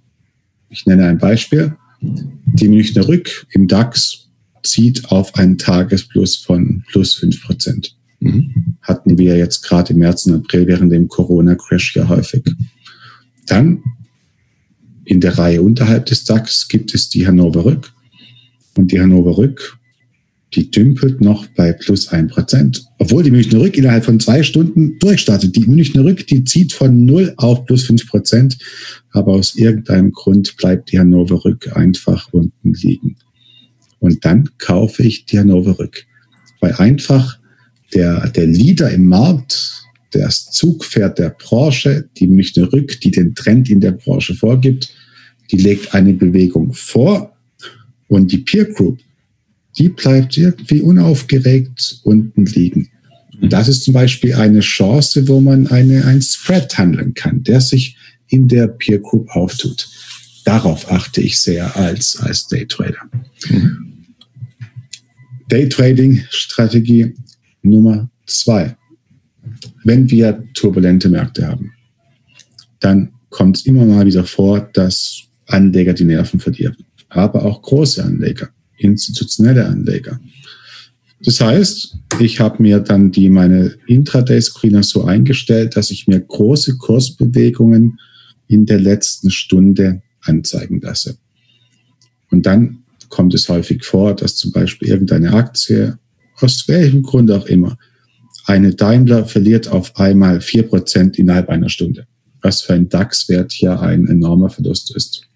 Ich nenne ein Beispiel. Die Münchner Rück im DAX zieht auf einen Tagesplus von plus fünf Prozent. Mhm. Hatten wir jetzt gerade im März und April während dem Corona-Crash ja häufig. Dann in der Reihe unterhalb des DAX gibt es die Hannover Rück und die Hannover Rück, die dümpelt noch bei plus ein Prozent. Obwohl die Münchner Rück innerhalb von zwei Stunden durchstartet. Die Münchner Rück, die zieht von null auf plus fünf Prozent. Aber aus irgendeinem Grund bleibt die Hannover Rück einfach unten liegen. Und dann kaufe ich die Hannover Rück. Weil einfach der, der Leader im Markt, das Zugpferd der Branche, die Münchner Rück, die den Trend in der Branche vorgibt, die legt eine Bewegung vor und die Peer Group, die bleibt irgendwie unaufgeregt unten liegen. Und das ist zum Beispiel eine Chance, wo man eine, ein Spread handeln kann, der sich in der Peer Group auftut. Darauf achte ich sehr als, als Daytrader. Mhm. Daytrading-Strategie Nummer zwei. Wenn wir turbulente Märkte haben, dann kommt es immer mal wieder vor, dass Anleger die Nerven verlieren aber auch große Anleger, institutionelle Anleger. Das heißt, ich habe mir dann die meine Intraday-Screener so eingestellt, dass ich mir große Kursbewegungen in der letzten Stunde anzeigen lasse. Und dann kommt es häufig vor, dass zum Beispiel irgendeine Aktie, aus welchem Grund auch immer, eine Daimler verliert auf einmal vier Prozent innerhalb einer Stunde, was für ein DAX-Wert hier ein enormer Verlust ist.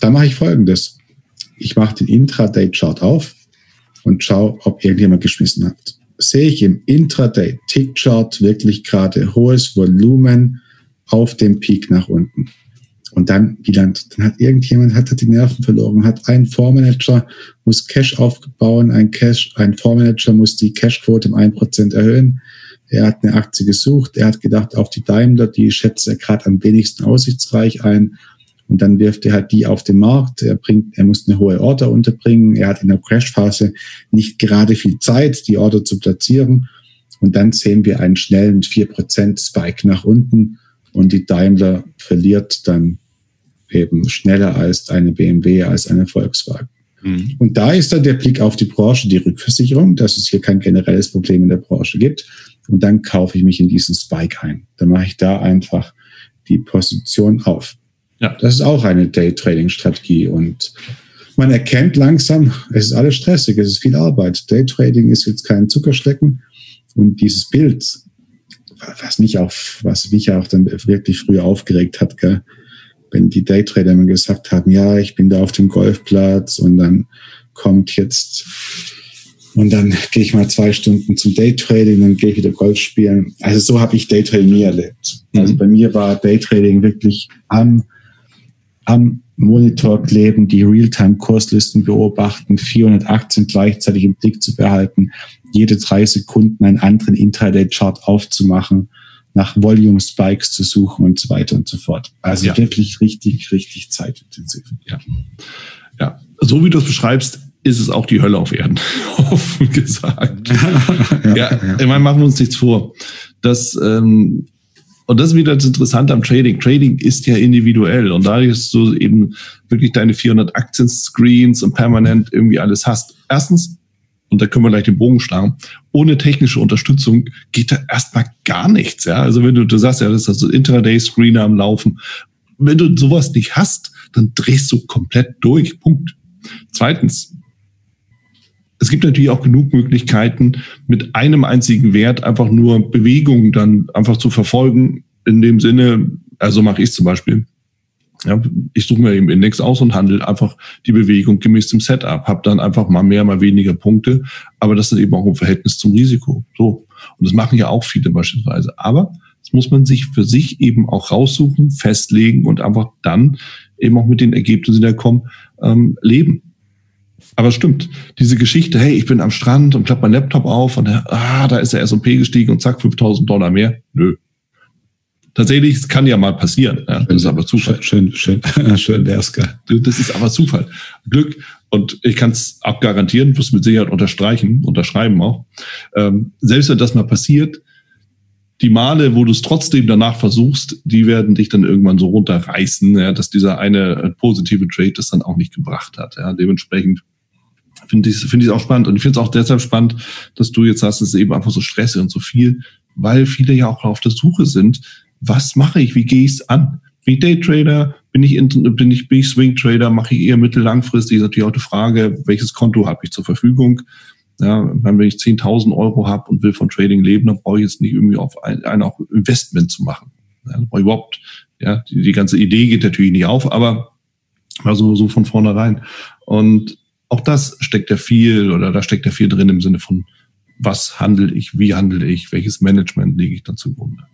Da mache ich folgendes. Ich mache den Intraday-Chart auf und schaue, ob irgendjemand geschmissen hat. Sehe ich im Intraday-Tick-Chart wirklich gerade hohes Volumen auf dem Peak nach unten. Und dann, wie dann, dann hat irgendjemand hat die Nerven verloren, hat ein Fondsmanager muss Cash aufbauen, ein Cash, ein Fondsmanager muss die Cashquote um ein Prozent erhöhen. Er hat eine Aktie gesucht, er hat gedacht, auf die Daimler, die schätzt er gerade am wenigsten aussichtsreich ein. Und dann wirft er halt die auf den Markt. Er bringt, er muss eine hohe Order unterbringen. Er hat in der Crashphase nicht gerade viel Zeit, die Order zu platzieren. Und dann sehen wir einen schnellen 4% Spike nach unten und die Daimler verliert dann eben schneller als eine BMW, als eine Volkswagen. Mhm. Und da ist dann der Blick auf die Branche, die Rückversicherung, dass es hier kein generelles Problem in der Branche gibt. Und dann kaufe ich mich in diesen Spike ein. Dann mache ich da einfach die Position auf. Ja. Das ist auch eine Day-Trading-Strategie. Und man erkennt langsam, es ist alles stressig, es ist viel Arbeit. Day-Trading ist jetzt kein Zuckerschlecken. Und dieses Bild, was mich auch, was mich auch dann wirklich früher aufgeregt hat, gell? wenn die Daytrader mir gesagt haben, ja, ich bin da auf dem Golfplatz und dann kommt jetzt und dann gehe ich mal zwei Stunden zum Daytrading, dann gehe ich wieder Golf spielen. Also so habe ich Daytrading nie erlebt. Mhm. Also bei mir war Daytrading wirklich am, am Monitor kleben, die Realtime-Kurslisten beobachten, 418 gleichzeitig im Blick zu behalten, jede drei Sekunden einen anderen Intraday-Chart aufzumachen, nach Volume-Spikes zu suchen und so weiter und so fort. Also ja. wirklich richtig, richtig zeitintensiv. Ja. ja, so wie du es beschreibst, ist es auch die Hölle auf Erden, offen gesagt. ja, ja, ich meine, machen wir uns nichts vor. Das, ähm, und das ist wieder das Interessante am Trading. Trading ist ja individuell und da dass du eben wirklich deine 400 Aktien-Screens und permanent irgendwie alles hast. Erstens, und da können wir gleich den Bogen schlagen, ohne technische Unterstützung geht da erstmal gar nichts. Ja? Also wenn du, du sagst ja, das ist also Intraday-Screener am Laufen. Wenn du sowas nicht hast, dann drehst du komplett durch. Punkt. Zweitens, es gibt natürlich auch genug Möglichkeiten, mit einem einzigen Wert einfach nur Bewegungen dann einfach zu verfolgen. In dem Sinne, also mache ich zum Beispiel. Ja, ich suche mir im Index aus und handle einfach die Bewegung gemäß dem Setup, habe dann einfach mal mehr, mal weniger Punkte, aber das ist eben auch im Verhältnis zum Risiko. So. Und das machen ja auch viele beispielsweise. Aber das muss man sich für sich eben auch raussuchen, festlegen und einfach dann eben auch mit den Ergebnissen, die da kommen, ähm, leben. Aber stimmt, diese Geschichte, hey, ich bin am Strand und klappe mein Laptop auf und ah, da ist der S&P gestiegen und zack, 5000 Dollar mehr. Nö, Tatsächlich, es kann ja mal passieren. Ja, das ist aber Zufall. Schön, schön, schön wär's, gell? Das ist aber Zufall. Glück. Und ich kann es auch garantieren, muss mit Sicherheit unterstreichen, unterschreiben auch. Ähm, selbst wenn das mal passiert, die Male, wo du es trotzdem danach versuchst, die werden dich dann irgendwann so runterreißen, ja, dass dieser eine positive Trade das dann auch nicht gebracht hat. Ja. Dementsprechend finde ich es finde ich auch spannend. Und ich finde es auch deshalb spannend, dass du jetzt sagst, es ist eben einfach so stressig und so viel, weil viele ja auch auf der Suche sind, was mache ich, wie gehe ich es an? Bin ich Daytrader, bin ich, in, bin ich, bin ich Swing Trader, mache ich eher mittel-langfristig, ist natürlich auch die Frage, welches Konto habe ich zur Verfügung. Ja, wenn ich 10.000 Euro habe und will von Trading leben, dann brauche ich jetzt nicht irgendwie auf ein, ein auch Investment zu machen. Ja, überhaupt, ja, die, die ganze Idee geht natürlich nicht auf, aber also so von vornherein. Und auch das steckt ja viel oder da steckt ja viel drin im Sinne von, was handle ich, wie handle ich, welches Management lege ich da zugrunde.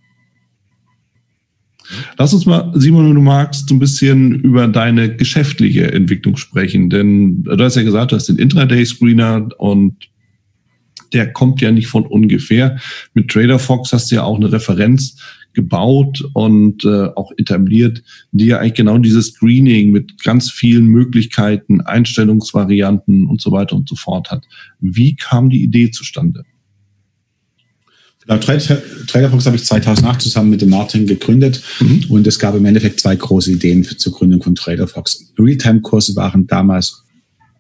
Lass uns mal, Simon, wenn du magst, so ein bisschen über deine geschäftliche Entwicklung sprechen. Denn du hast ja gesagt, du hast den Intraday-Screener und der kommt ja nicht von ungefähr. Mit Trader Fox hast du ja auch eine Referenz gebaut und äh, auch etabliert, die ja eigentlich genau dieses Screening mit ganz vielen Möglichkeiten, Einstellungsvarianten und so weiter und so fort hat. Wie kam die Idee zustande? Genau, Traderfox habe ich 2008 zusammen mit dem Martin gegründet mhm. und es gab im Endeffekt zwei große Ideen für, zur Gründung von Traderfox. Realtime-Kurse waren damals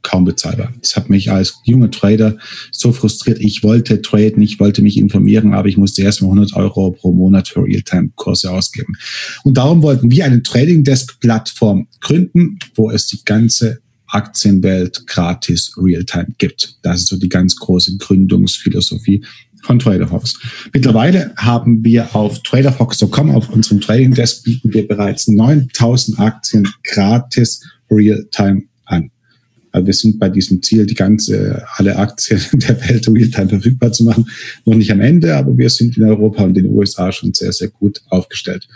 kaum bezahlbar. Das hat mich als junger Trader so frustriert. Ich wollte traden, ich wollte mich informieren, aber ich musste erstmal 100 Euro pro Monat für Realtime-Kurse ausgeben. Und darum wollten wir eine Trading Desk-Plattform gründen, wo es die ganze Aktienwelt gratis Realtime gibt. Das ist so die ganz große Gründungsphilosophie von TraderFox. Mittlerweile haben wir auf TraderFox.com, auf unserem Trading Desk, bieten wir bereits 9000 Aktien gratis Realtime Also wir sind bei diesem Ziel, die ganze, alle Aktien der Welt Realtime verfügbar zu machen, noch nicht am Ende, aber wir sind in Europa und in den USA schon sehr, sehr gut aufgestellt.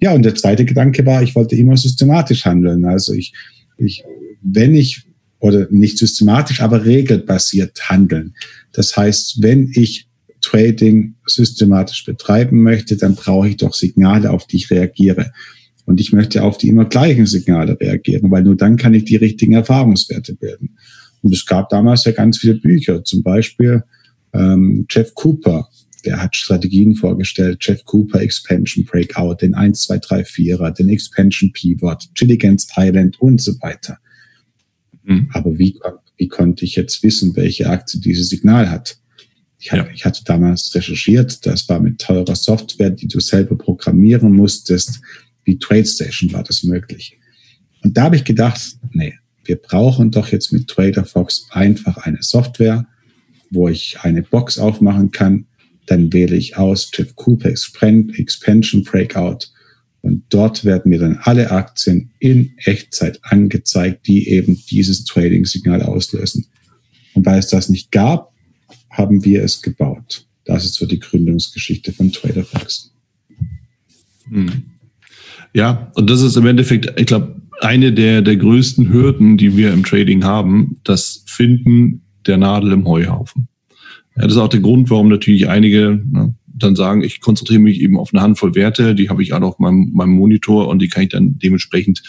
Ja, und der zweite Gedanke war, ich wollte immer systematisch handeln. Also ich, ich, wenn ich, oder nicht systematisch, aber regelbasiert handeln. Das heißt, wenn ich Trading systematisch betreiben möchte, dann brauche ich doch Signale, auf die ich reagiere. Und ich möchte auf die immer gleichen Signale reagieren, weil nur dann kann ich die richtigen Erfahrungswerte bilden. Und es gab damals ja ganz viele Bücher, zum Beispiel ähm, Jeff Cooper, der hat Strategien vorgestellt, Jeff Cooper Expansion Breakout, den 1, 2, 3, 4er, den Expansion Pivot, Chilligans Island und so weiter. Mhm. Aber wie, wie konnte ich jetzt wissen, welche Aktie dieses Signal hat? Ich ja. ich hatte damals recherchiert, das war mit teurer Software, die du selber programmieren musstest. Wie TradeStation war das möglich. Und da habe ich gedacht, nee, wir brauchen doch jetzt mit TraderFox einfach eine Software, wo ich eine Box aufmachen kann. Dann wähle ich aus Jeff Cooper Expansion Breakout und dort werden mir dann alle Aktien in Echtzeit angezeigt, die eben dieses Trading-Signal auslösen. Und weil es das nicht gab, haben wir es gebaut. Das ist so die Gründungsgeschichte von TraderFox. Hm. Ja, und das ist im Endeffekt, ich glaube, eine der, der größten Hürden, die wir im Trading haben, das Finden der Nadel im Heuhaufen. Ja, das ist auch der Grund, warum natürlich einige ne, dann sagen, ich konzentriere mich eben auf eine Handvoll Werte, die habe ich alle auf meinem, meinem Monitor und die kann ich dann dementsprechend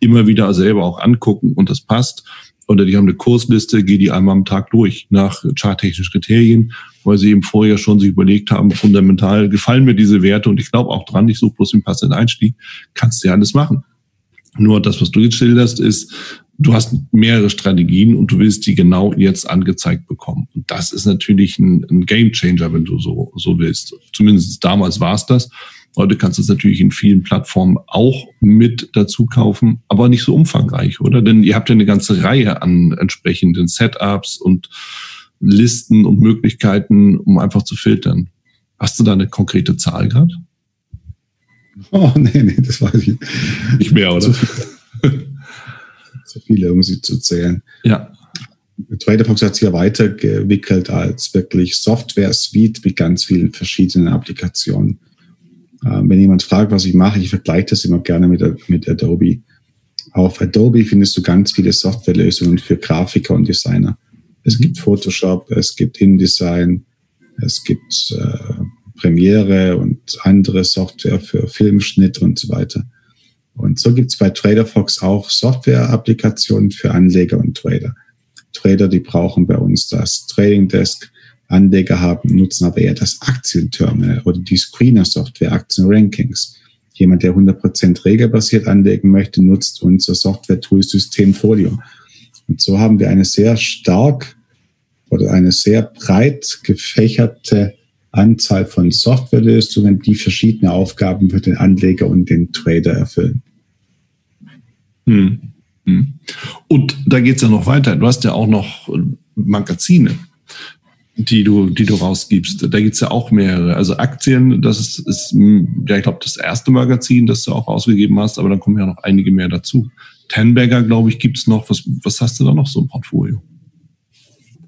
immer wieder selber auch angucken und das passt. Oder die haben eine Kursliste, gehe die einmal am Tag durch nach charttechnischen Kriterien, weil sie eben vorher schon sich überlegt haben, fundamental gefallen mir diese Werte und ich glaube auch dran, ich suche bloß den passenden Einstieg, kannst du ja alles machen. Nur das, was du jetzt schilderst, ist, du hast mehrere Strategien und du willst die genau jetzt angezeigt bekommen. Und das ist natürlich ein, ein Game Changer, wenn du so, so willst. Zumindest damals war es das. Heute kannst du es natürlich in vielen Plattformen auch mit dazu kaufen, aber nicht so umfangreich, oder? Denn ihr habt ja eine ganze Reihe an entsprechenden Setups und Listen und Möglichkeiten, um einfach zu filtern. Hast du da eine konkrete Zahl gerade? Oh, nee, nee, das weiß ich nicht mehr, oder? Zu viele, zu viele um sie zu zählen. Ja. TraderFox hat sich ja weitergewickelt als wirklich Software-Suite mit ganz vielen verschiedenen Applikationen. Ähm, wenn jemand fragt, was ich mache, ich vergleiche das immer gerne mit, mit Adobe. Auf Adobe findest du ganz viele Softwarelösungen für Grafiker und Designer. Es gibt Photoshop, es gibt InDesign, es gibt äh, Premiere und andere Software für Filmschnitt und so weiter. Und so gibt es bei TraderFox auch Software-Applikationen für Anleger und Trader. Trader, die brauchen bei uns das Trading Desk. Anleger haben, nutzen aber eher das Aktienterminal oder die Screener-Software, Aktienrankings. Jemand, der 100% regelbasiert anlegen möchte, nutzt unser Software-Tool Systemfolio. Und so haben wir eine sehr stark oder eine sehr breit gefächerte Anzahl von Softwarelösungen, die verschiedene Aufgaben für den Anleger und den Trader erfüllen. Hm. Hm. Und da geht es ja noch weiter. Du hast ja auch noch Magazine, die du, die du rausgibst. Da gibt es ja auch mehrere. Also Aktien, das ist, ist ja, ich glaube, das erste Magazin, das du auch rausgegeben hast, aber dann kommen ja noch einige mehr dazu. Tenberger, glaube ich, gibt es noch. Was, was hast du da noch so im Portfolio?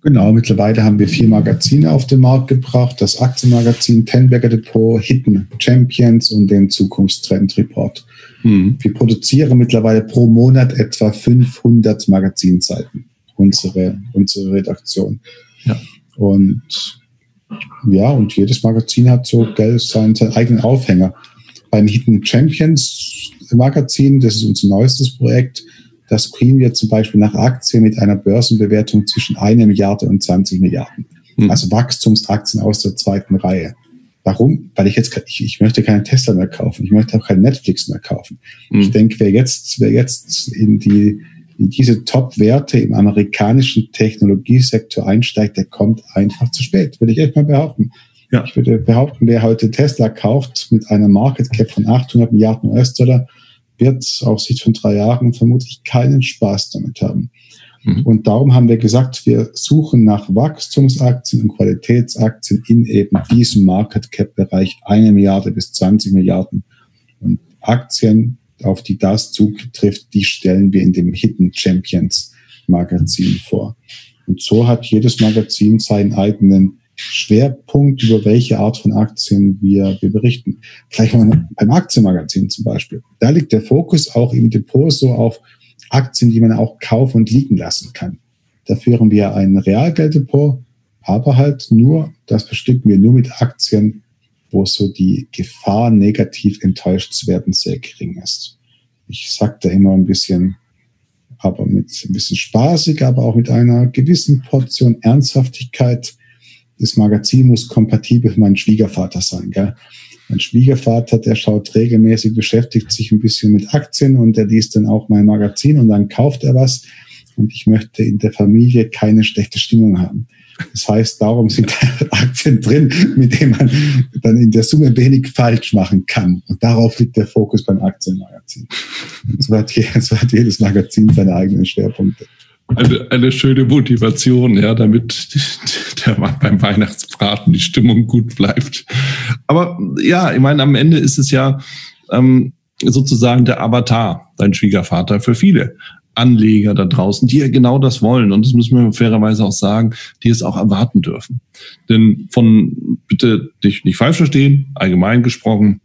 Genau, mittlerweile haben wir vier Magazine auf den Markt gebracht. Das Aktienmagazin Tenberger Depot, Hidden Champions und den Zukunftstrend Report. Mhm. Wir produzieren mittlerweile pro Monat etwa 500 Magazinseiten, unsere, unsere Redaktion. Ja. Und ja, und jedes Magazin hat so gell, seinen, seinen eigenen Aufhänger. Beim Hidden Champions Magazin, das ist unser neuestes Projekt, das screenen wir zum Beispiel nach Aktien mit einer Börsenbewertung zwischen einer Milliarde und 20 Milliarden. Mhm. Also Wachstumsaktien aus der zweiten Reihe. Warum? Weil ich jetzt, ich, ich möchte keinen Tesla mehr kaufen. Ich möchte auch keinen Netflix mehr kaufen. Mhm. Ich denke, wer jetzt, wer jetzt in die, in diese Top-Werte im amerikanischen Technologiesektor einsteigt, der kommt einfach zu spät, würde ich echt mal behaupten. Ja. Ich würde behaupten, wer heute Tesla kauft mit einer Market Cap von 800 Milliarden US-Dollar, wird auf Sicht von drei Jahren vermutlich keinen Spaß damit haben. Mhm. Und darum haben wir gesagt, wir suchen nach Wachstumsaktien und Qualitätsaktien in eben diesem Market Cap Bereich eine Milliarde bis 20 Milliarden. Und Aktien, auf die das zutrifft, die stellen wir in dem Hidden Champions Magazin vor. Und so hat jedes Magazin seinen eigenen Schwerpunkt, über welche Art von Aktien wir, wir berichten. Vielleicht mal beim Aktienmagazin zum Beispiel. Da liegt der Fokus auch im Depot so auf Aktien, die man auch kaufen und liegen lassen kann. Da führen wir ein Realgelddepot, aber halt nur, das bestücken wir nur mit Aktien, wo so die Gefahr, negativ enttäuscht zu werden, sehr gering ist. Ich sage da immer ein bisschen, aber mit ein bisschen spaßig, aber auch mit einer gewissen Portion Ernsthaftigkeit. Das Magazin muss kompatibel für meinen Schwiegervater sein. Gell? Mein Schwiegervater, der schaut regelmäßig, beschäftigt sich ein bisschen mit Aktien und der liest dann auch mein Magazin und dann kauft er was. Und ich möchte in der Familie keine schlechte Stimmung haben. Das heißt, darum sind Aktien drin, mit denen man dann in der Summe wenig falsch machen kann. Und darauf liegt der Fokus beim Aktienmagazin. Und so hat, jedes Magazin seine eigenen Schwerpunkte. Eine, eine schöne Motivation, ja, damit der beim Weihnachtsbraten die Stimmung gut bleibt. Aber ja, ich meine, am Ende ist es ja ähm, sozusagen der Avatar, dein Schwiegervater für viele. Anleger da draußen, die ja genau das wollen. Und das müssen wir fairerweise auch sagen, die es auch erwarten dürfen. Denn von, bitte dich nicht falsch verstehen, allgemein gesprochen,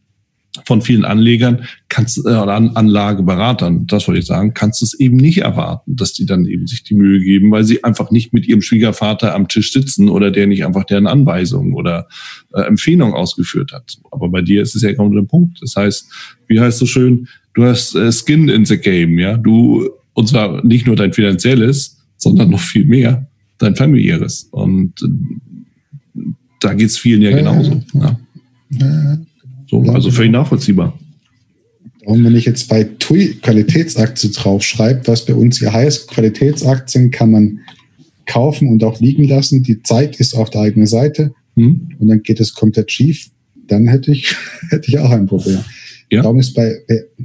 von vielen Anlegern kannst äh, oder Anlageberatern, das wollte ich sagen, kannst du es eben nicht erwarten, dass die dann eben sich die Mühe geben, weil sie einfach nicht mit ihrem Schwiegervater am Tisch sitzen oder der nicht einfach deren Anweisungen oder äh, Empfehlungen ausgeführt hat. Aber bei dir ist es ja genau der Punkt. Das heißt, wie heißt so schön, du hast äh, Skin in the Game, ja, du und zwar nicht nur dein finanzielles, sondern noch viel mehr dein familiäres. Und äh, da geht es vielen ja genauso. Ja. Ja. So, also völlig nachvollziehbar. Und wenn ich jetzt bei TUI Qualitätsaktien draufschreibe, was bei uns hier heißt, Qualitätsaktien kann man kaufen und auch liegen lassen. Die Zeit ist auf der eigenen Seite hm. und dann geht es komplett schief. Dann hätte ich, hätte ich auch ein Problem. Ja. Darum ist bei,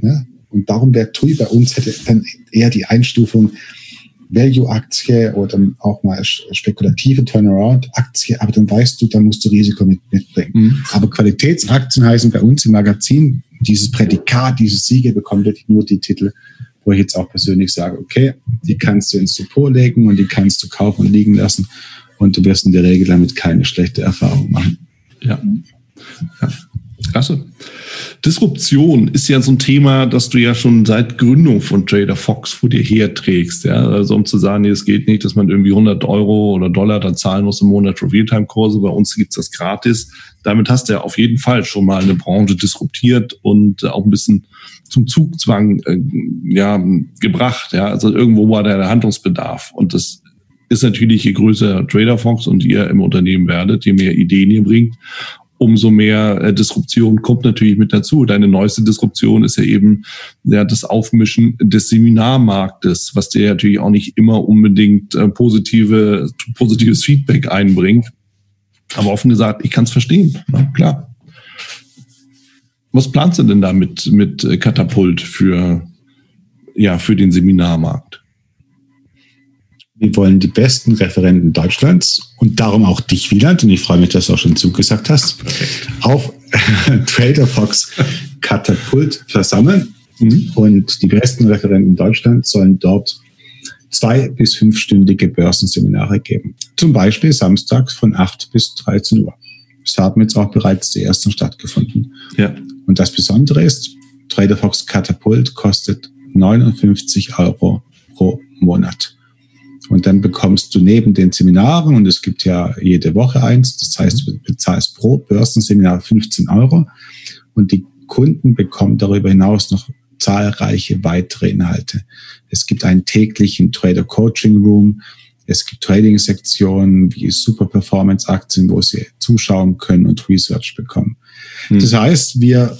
ja, und darum wäre TUI bei uns hätte dann eher die Einstufung Value-Aktie oder auch mal spekulative Turnaround-Aktie, aber dann weißt du, dann musst du Risiko mit, mitbringen. Mhm. Aber Qualitätsaktien heißen bei uns im Magazin, dieses Prädikat, diese Siege bekommen wirklich nur die Titel, wo ich jetzt auch persönlich sage, okay, die kannst du ins Depot legen und die kannst du kaufen und liegen lassen und du wirst in der Regel damit keine schlechte Erfahrung machen. Ja. ja. Klasse. Disruption ist ja so ein Thema, das du ja schon seit Gründung von Trader Fox vor dir herträgst. Ja? Also um zu sagen, nee, es geht nicht, dass man irgendwie 100 Euro oder Dollar dann zahlen muss im Monat für Realtime-Kurse. Bei uns gibt's das gratis. Damit hast du ja auf jeden Fall schon mal eine Branche disruptiert und auch ein bisschen zum Zugzwang äh, ja, gebracht. Ja? Also irgendwo war da der Handlungsbedarf. Und das ist natürlich, je größer Trader Fox und ihr im Unternehmen werdet, je mehr Ideen ihr bringt, umso mehr äh, Disruption kommt natürlich mit dazu. Deine neueste Disruption ist ja eben ja, das Aufmischen des Seminarmarktes, was dir natürlich auch nicht immer unbedingt äh, positive, positives Feedback einbringt. Aber offen gesagt, ich kann es verstehen. Na, klar. Was planst du denn da mit, mit äh, Katapult für, ja, für den Seminarmarkt? Wir wollen die besten Referenten Deutschlands und darum auch dich, Wieland, und ich freue mich, dass du auch schon zugesagt hast, auf Trader Fox Katapult versammeln. Mhm. Und die besten Referenten Deutschlands sollen dort zwei- bis fünfstündige Börsenseminare geben. Zum Beispiel samstags von 8 bis 13 Uhr. Es haben jetzt auch bereits die ersten stattgefunden. Ja. Und das Besondere ist, Trader Fox Katapult kostet 59 Euro pro Monat. Und dann bekommst du neben den Seminaren, und es gibt ja jede Woche eins, das heißt, du bezahlst pro Börsenseminar 15 Euro und die Kunden bekommen darüber hinaus noch zahlreiche weitere Inhalte. Es gibt einen täglichen Trader Coaching Room. Es gibt Trading-Sektionen wie Super Performance Aktien, wo sie zuschauen können und Research bekommen. Hm. Das heißt, wir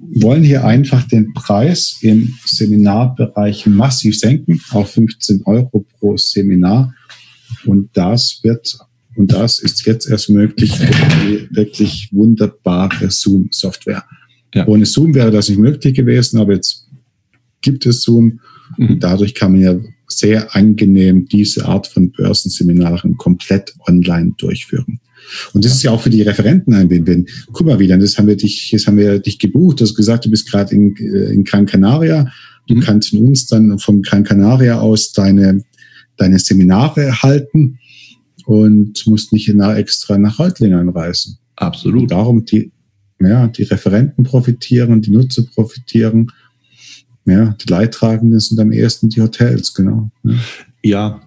wollen hier einfach den Preis im Seminarbereich massiv senken auf 15 Euro pro Seminar. Und das wird, und das ist jetzt erst möglich durch die wirklich wunderbare Zoom-Software. Ja. Ohne Zoom wäre das nicht möglich gewesen, aber jetzt gibt es Zoom. Mhm. Und dadurch kann man ja sehr angenehm diese Art von Börsenseminaren komplett online durchführen. Und das ist ja auch für die Referenten ein Win-Win. Guck mal wieder, das haben wir dich, jetzt haben wir dich gebucht, du hast gesagt, du bist gerade in, äh, in Gran Canaria. Du mhm. kannst von uns dann von Gran Canaria aus deine, deine Seminare halten. und musst nicht nach, extra nach Reutlingen reisen. Absolut. Und darum die, ja, die Referenten profitieren, die Nutzer profitieren. Ja, die Leidtragenden sind am ehesten die Hotels, genau. Ja, ja.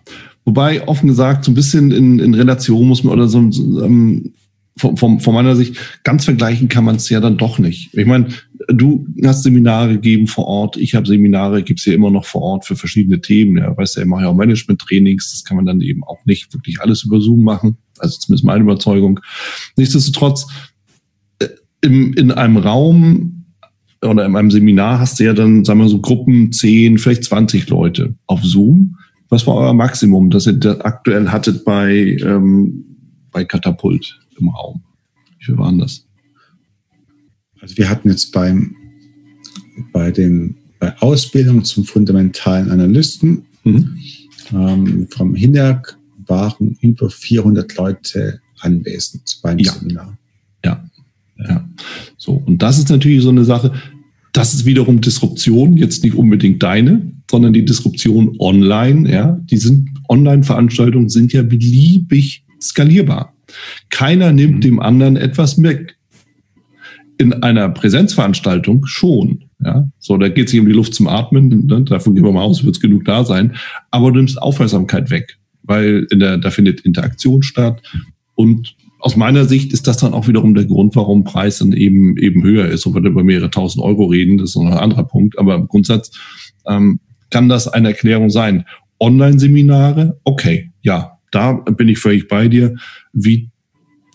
Wobei offen gesagt, so ein bisschen in, in Relation muss man oder so, ähm, von, von, von meiner Sicht, ganz vergleichen kann man es ja dann doch nicht. Ich meine, du hast Seminare gegeben vor Ort, ich habe Seminare, gibt's ja immer noch vor Ort für verschiedene Themen. Ja, weißt du, ich mache ja auch Management-Trainings, das kann man dann eben auch nicht wirklich alles über Zoom machen. Also zumindest meine Überzeugung. Nichtsdestotrotz, äh, im, in einem Raum oder in einem Seminar hast du ja dann, sagen wir so, Gruppen 10, vielleicht 20 Leute auf Zoom. Was war euer Maximum, das ihr aktuell hattet bei, ähm, bei Katapult? im Raum. Wie viel waren das? Also wir hatten jetzt beim, bei den bei Ausbildung zum fundamentalen Analysten mhm. ähm, vom Hinwerk waren über 400 Leute anwesend beim ja. Seminar. Ja. ja. So, und das ist natürlich so eine Sache, das ist wiederum Disruption, jetzt nicht unbedingt deine, sondern die Disruption online, ja. Die sind, Online-Veranstaltungen sind ja beliebig skalierbar. Keiner nimmt mhm. dem anderen etwas weg. In einer Präsenzveranstaltung schon. Ja, so, da geht es sich um die Luft zum Atmen. Ne? Davon gehen wir mal aus, wird es genug da sein. Aber du nimmst Aufmerksamkeit weg, weil in der, da findet Interaktion statt. Und aus meiner Sicht ist das dann auch wiederum der Grund, warum Preis dann eben, eben höher ist. Und wir über mehrere tausend Euro reden, das ist noch ein anderer Punkt. Aber im Grundsatz ähm, kann das eine Erklärung sein. Online-Seminare, okay, ja, da bin ich völlig bei dir. Wie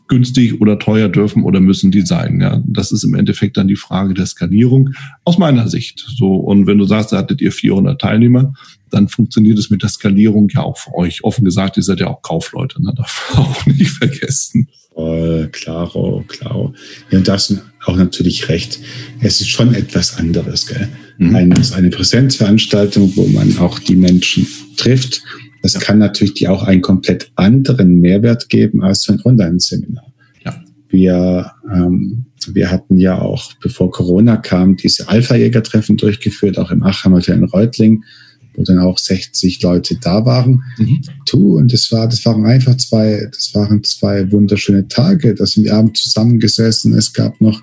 günstig oder teuer dürfen oder müssen die sein? Ja, das ist im Endeffekt dann die Frage der Skalierung aus meiner Sicht. So und wenn du sagst, da hattet ihr 400 Teilnehmer, dann funktioniert es mit der Skalierung ja auch für euch. Offen gesagt, ihr seid ja auch Kaufleute, ne? darf man auch nicht vergessen. Voll, klaro, klaro. Ja, und das auch natürlich recht. Es ist schon etwas anderes, gell? Mhm. Eine, eine Präsenzveranstaltung, wo man auch die Menschen trifft das kann natürlich auch einen komplett anderen Mehrwert geben als so ein Online-Seminar. Ja. Wir, ähm, wir hatten ja auch, bevor Corona kam, diese Alpha-Jäger-Treffen durchgeführt, auch im Achheim Hotel in Reutling, wo dann auch 60 Leute da waren. Mhm. Tu, und das war, das waren einfach zwei, das waren zwei wunderschöne Tage. Da sind wir abends zusammengesessen. Es gab noch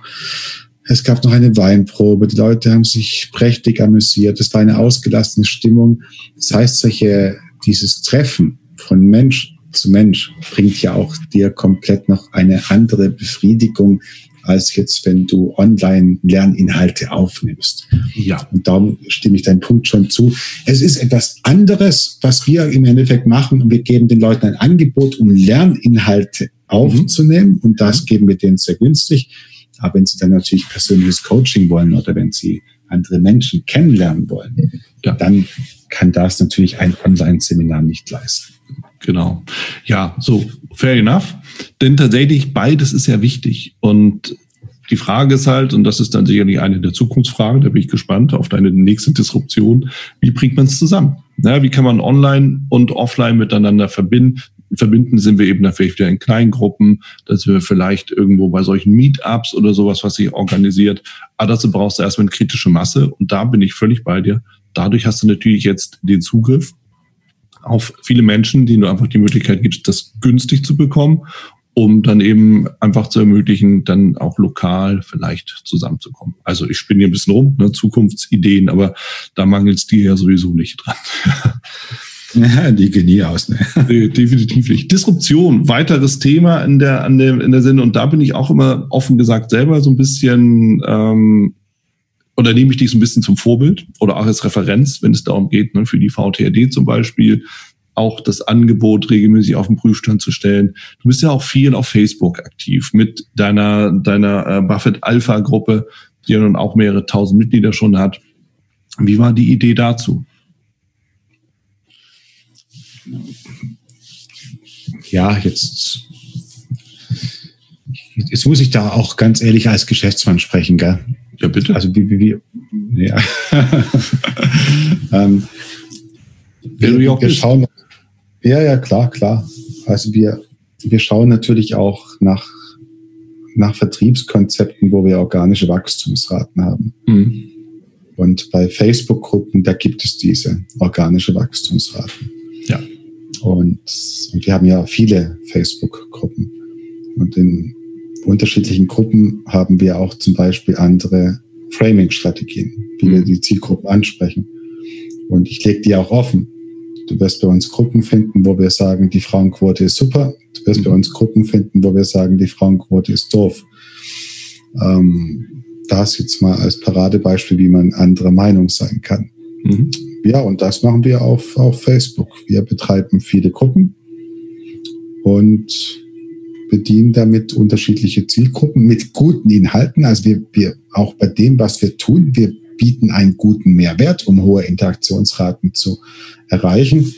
es gab noch eine Weinprobe. Die Leute haben sich prächtig amüsiert. Es war eine ausgelassene Stimmung. Das heißt, solche dieses Treffen von Mensch zu Mensch bringt ja auch dir komplett noch eine andere Befriedigung, als jetzt, wenn du online Lerninhalte aufnimmst. Ja. Und darum stimme ich deinen Punkt schon zu. Es ist etwas anderes, was wir im Endeffekt machen. Wir geben den Leuten ein Angebot, um Lerninhalte aufzunehmen. Mhm. Und das geben wir denen sehr günstig. Aber wenn sie dann natürlich persönliches Coaching wollen oder wenn sie andere Menschen kennenlernen wollen, ja. dann kann das natürlich ein Online-Seminar nicht leisten. Genau. Ja, so fair enough. Denn tatsächlich beides ist ja wichtig. Und die Frage ist halt, und das ist dann sicherlich eine der Zukunftsfragen, da bin ich gespannt auf deine nächste Disruption, wie bringt man es zusammen? Ja, wie kann man online und offline miteinander verbinden? Verbinden sind wir eben da vielleicht wieder in Kleingruppen, dass wir vielleicht irgendwo bei solchen Meetups oder sowas, was sich organisiert. Aber dazu brauchst du erstmal eine kritische Masse. Und da bin ich völlig bei dir. Dadurch hast du natürlich jetzt den Zugriff auf viele Menschen, denen du einfach die Möglichkeit gibst, das günstig zu bekommen, um dann eben einfach zu ermöglichen, dann auch lokal vielleicht zusammenzukommen. Also ich spinne hier ein bisschen rum, ne, Zukunftsideen, aber da mangelt es dir ja sowieso nicht dran. Ja, die gehen nie aus. Ne? Definitiv nicht. Disruption, weiteres Thema in der, an der, in der Sendung. Und da bin ich auch immer offen gesagt selber so ein bisschen ähm, oder nehme ich dich so ein bisschen zum Vorbild oder auch als Referenz, wenn es darum geht, ne, für die VTRD zum Beispiel, auch das Angebot regelmäßig auf den Prüfstand zu stellen. Du bist ja auch viel auf Facebook aktiv mit deiner, deiner äh, Buffett Alpha Gruppe, die ja nun auch mehrere tausend Mitglieder schon hat. Wie war die Idee dazu? Ja, jetzt, jetzt muss ich da auch ganz ehrlich als Geschäftsmann sprechen, gell? Ja, bitte. Also wie, wie, wie ja. ähm, wir, wir schauen, ja, ja, klar, klar. Also wir, wir schauen natürlich auch nach, nach Vertriebskonzepten, wo wir organische Wachstumsraten haben. Mhm. Und bei Facebook-Gruppen, da gibt es diese organische Wachstumsraten. Ja. Und, und wir haben ja viele Facebook-Gruppen. Und in unterschiedlichen Gruppen haben wir auch zum Beispiel andere Framing-Strategien, wie wir mhm. die Zielgruppen ansprechen. Und ich lege die auch offen. Du wirst bei uns Gruppen finden, wo wir sagen, die Frauenquote ist super. Du wirst bei mhm. uns Gruppen finden, wo wir sagen, die Frauenquote ist doof. Ähm, das jetzt mal als Paradebeispiel, wie man anderer Meinung sein kann. Mhm. Ja, und das machen wir auf, auf Facebook. Wir betreiben viele Gruppen und bedienen damit unterschiedliche Zielgruppen mit guten Inhalten. Also wir, wir auch bei dem, was wir tun, wir bieten einen guten Mehrwert, um hohe Interaktionsraten zu erreichen.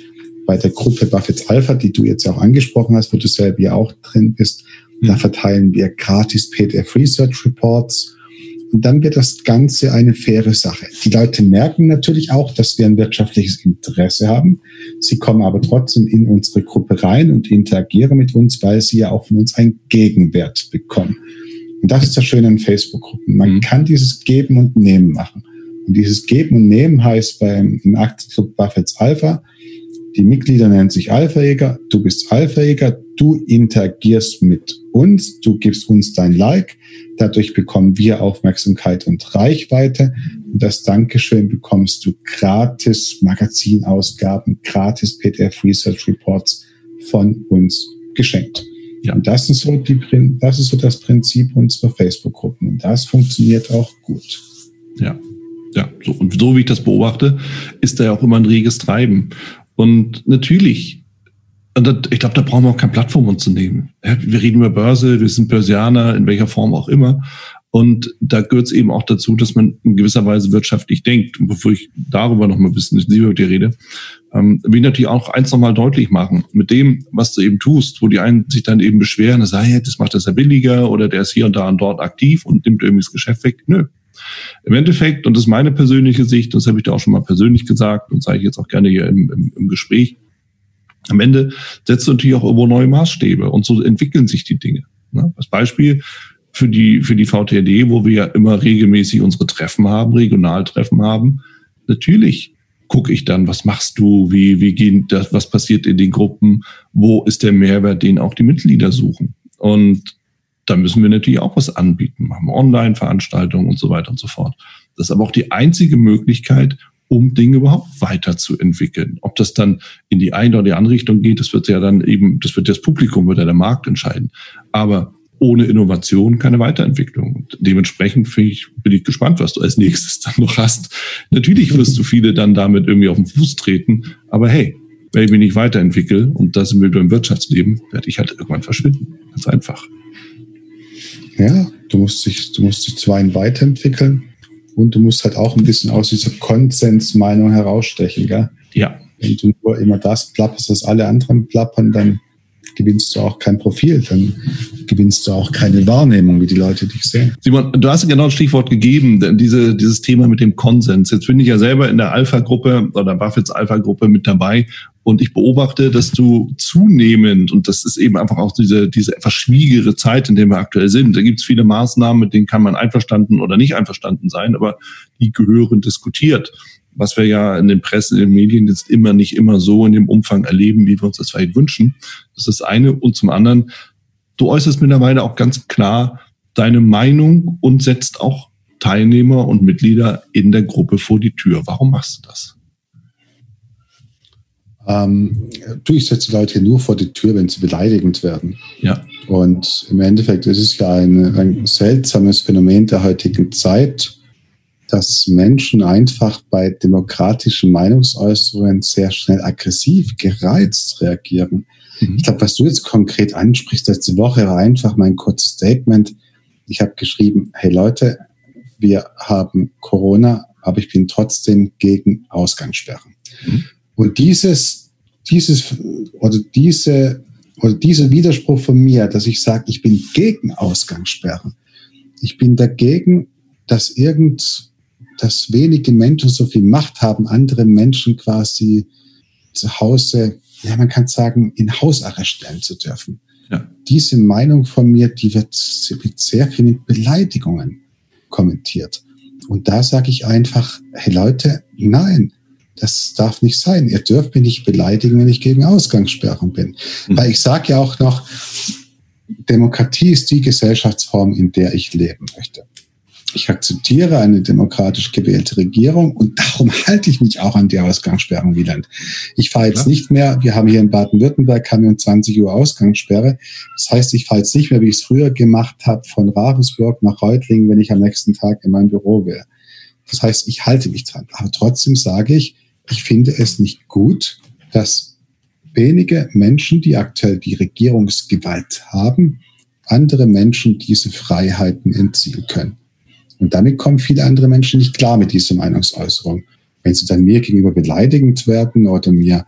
Bei der Gruppe Buffett's Alpha, die du jetzt auch angesprochen hast, wo du selber ja auch drin bist, mhm. da verteilen wir gratis PDF Research Reports und dann wird das Ganze eine faire Sache. Die Leute merken natürlich auch, dass wir ein wirtschaftliches Interesse haben. Sie kommen aber trotzdem in unsere Gruppe rein und interagieren mit uns, weil sie ja auch von uns einen Gegenwert bekommen. Und das ist das Schöne an Facebook-Gruppen. Man mhm. kann dieses Geben und Nehmen machen. Und dieses Geben und Nehmen heißt beim, im Aktienclub Buffett's Alpha, die Mitglieder nennen sich Alpha-Jäger, du bist Alpha-Jäger, du interagierst mit uns, du gibst uns dein Like, dadurch bekommen wir Aufmerksamkeit und Reichweite und das Dankeschön bekommst du gratis Magazinausgaben, gratis PDF Research Reports von uns geschenkt. Ja. Und das ist, so die, das ist so das Prinzip unserer Facebook-Gruppen und das funktioniert auch gut. Ja, ja, so, und so wie ich das beobachte, ist da ja auch immer ein reges Treiben. Und natürlich, und ich glaube, da brauchen wir auch keine Plattform uns zu nehmen. Wir reden über Börse, wir sind Börsianer, in welcher Form auch immer. Und da gehört es eben auch dazu, dass man in gewisser Weise wirtschaftlich denkt. Und bevor ich darüber noch mal ein bisschen intensiver mit dir rede, ähm, will ich natürlich auch eins noch mal deutlich machen. Mit dem, was du eben tust, wo die einen sich dann eben beschweren, das, hey, das macht das ja billiger oder der ist hier und da und dort aktiv und nimmt irgendwie das Geschäft weg. Nö. Im Endeffekt, und das ist meine persönliche Sicht, das habe ich da auch schon mal persönlich gesagt und sage ich jetzt auch gerne hier im, im, im Gespräch, am Ende setzt du natürlich auch irgendwo neue Maßstäbe und so entwickeln sich die Dinge. Ne? Als Beispiel für die, für die VTD, wo wir ja immer regelmäßig unsere Treffen haben, Regionaltreffen haben. Natürlich gucke ich dann, was machst du, wie, wie gehen das, was passiert in den Gruppen, wo ist der Mehrwert, den auch die Mitglieder suchen. Und da müssen wir natürlich auch was anbieten, machen Online-Veranstaltungen und so weiter und so fort. Das ist aber auch die einzige Möglichkeit, um Dinge überhaupt weiterzuentwickeln. Ob das dann in die eine oder die andere Richtung geht, das wird ja dann eben, das wird das Publikum oder der Markt entscheiden. Aber ohne Innovation keine Weiterentwicklung. Und dementsprechend bin ich, bin ich gespannt, was du als nächstes dann noch hast. Natürlich wirst du viele dann damit irgendwie auf den Fuß treten, aber hey, wenn ich mich nicht weiterentwickle, und das im Wirtschaftsleben, werde ich halt irgendwann verschwinden. Ganz einfach. Ja, du musst dich, du musst dich zwar weiterentwickeln und du musst halt auch ein bisschen aus dieser Konsensmeinung herausstechen, gell? Ja. Wenn du nur immer das plapperst, was alle anderen plappern, dann gewinnst du auch kein Profil, dann gewinnst du auch keine Wahrnehmung, wie die Leute dich sehen. Simon, du hast genau das Stichwort gegeben, diese, dieses Thema mit dem Konsens. Jetzt bin ich ja selber in der Alpha-Gruppe oder Buffets Alpha-Gruppe mit dabei und ich beobachte, dass du zunehmend, und das ist eben einfach auch diese, diese etwas schwierigere Zeit, in der wir aktuell sind, da gibt es viele Maßnahmen, mit denen kann man einverstanden oder nicht einverstanden sein, aber die gehören diskutiert was wir ja in den Presse, in den Medien jetzt immer nicht immer so in dem Umfang erleben, wie wir uns das vielleicht wünschen. Das ist das eine. Und zum anderen, du äußerst mittlerweile auch ganz klar deine Meinung und setzt auch Teilnehmer und Mitglieder in der Gruppe vor die Tür. Warum machst du das? Ähm, du, ich setze Leute nur vor die Tür, wenn sie beleidigend werden. Ja. Und im Endeffekt ist es ja ein, ein seltsames Phänomen der heutigen Zeit, dass Menschen einfach bei demokratischen Meinungsäußerungen sehr schnell aggressiv, gereizt reagieren. Mhm. Ich glaube, was du jetzt konkret ansprichst, letzte Woche war einfach mein kurzes Statement. Ich habe geschrieben, hey Leute, wir haben Corona, aber ich bin trotzdem gegen Ausgangssperren. Mhm. Und dieses, dieses oder diese oder dieser Widerspruch von mir, dass ich sage, ich bin gegen Ausgangssperren. Ich bin dagegen, dass irgend dass wenige Menschen so viel Macht haben, andere Menschen quasi zu Hause, ja, man kann sagen, in Hausarrest stellen zu dürfen. Ja. Diese Meinung von mir, die wird, wird sehr viel mit Beleidigungen kommentiert. Und da sage ich einfach, hey Leute, nein, das darf nicht sein. Ihr dürft mich nicht beleidigen, wenn ich gegen Ausgangssperren bin. Mhm. Weil ich sage ja auch noch, Demokratie ist die Gesellschaftsform, in der ich leben möchte. Ich akzeptiere eine demokratisch gewählte Regierung und darum halte ich mich auch an die Ausgangssperren, Wieland. Ich fahre jetzt ja. nicht mehr, wir haben hier in Baden-Württemberg, haben wir um 20 Uhr Ausgangssperre. Das heißt, ich fahre jetzt nicht mehr, wie ich es früher gemacht habe, von Ravensburg nach Reutlingen, wenn ich am nächsten Tag in mein Büro will. Das heißt, ich halte mich dran. Aber trotzdem sage ich, ich finde es nicht gut, dass wenige Menschen, die aktuell die Regierungsgewalt haben, andere Menschen diese Freiheiten entziehen können. Und damit kommen viele andere Menschen nicht klar mit dieser Meinungsäußerung. Wenn sie dann mir gegenüber beleidigend werden oder mir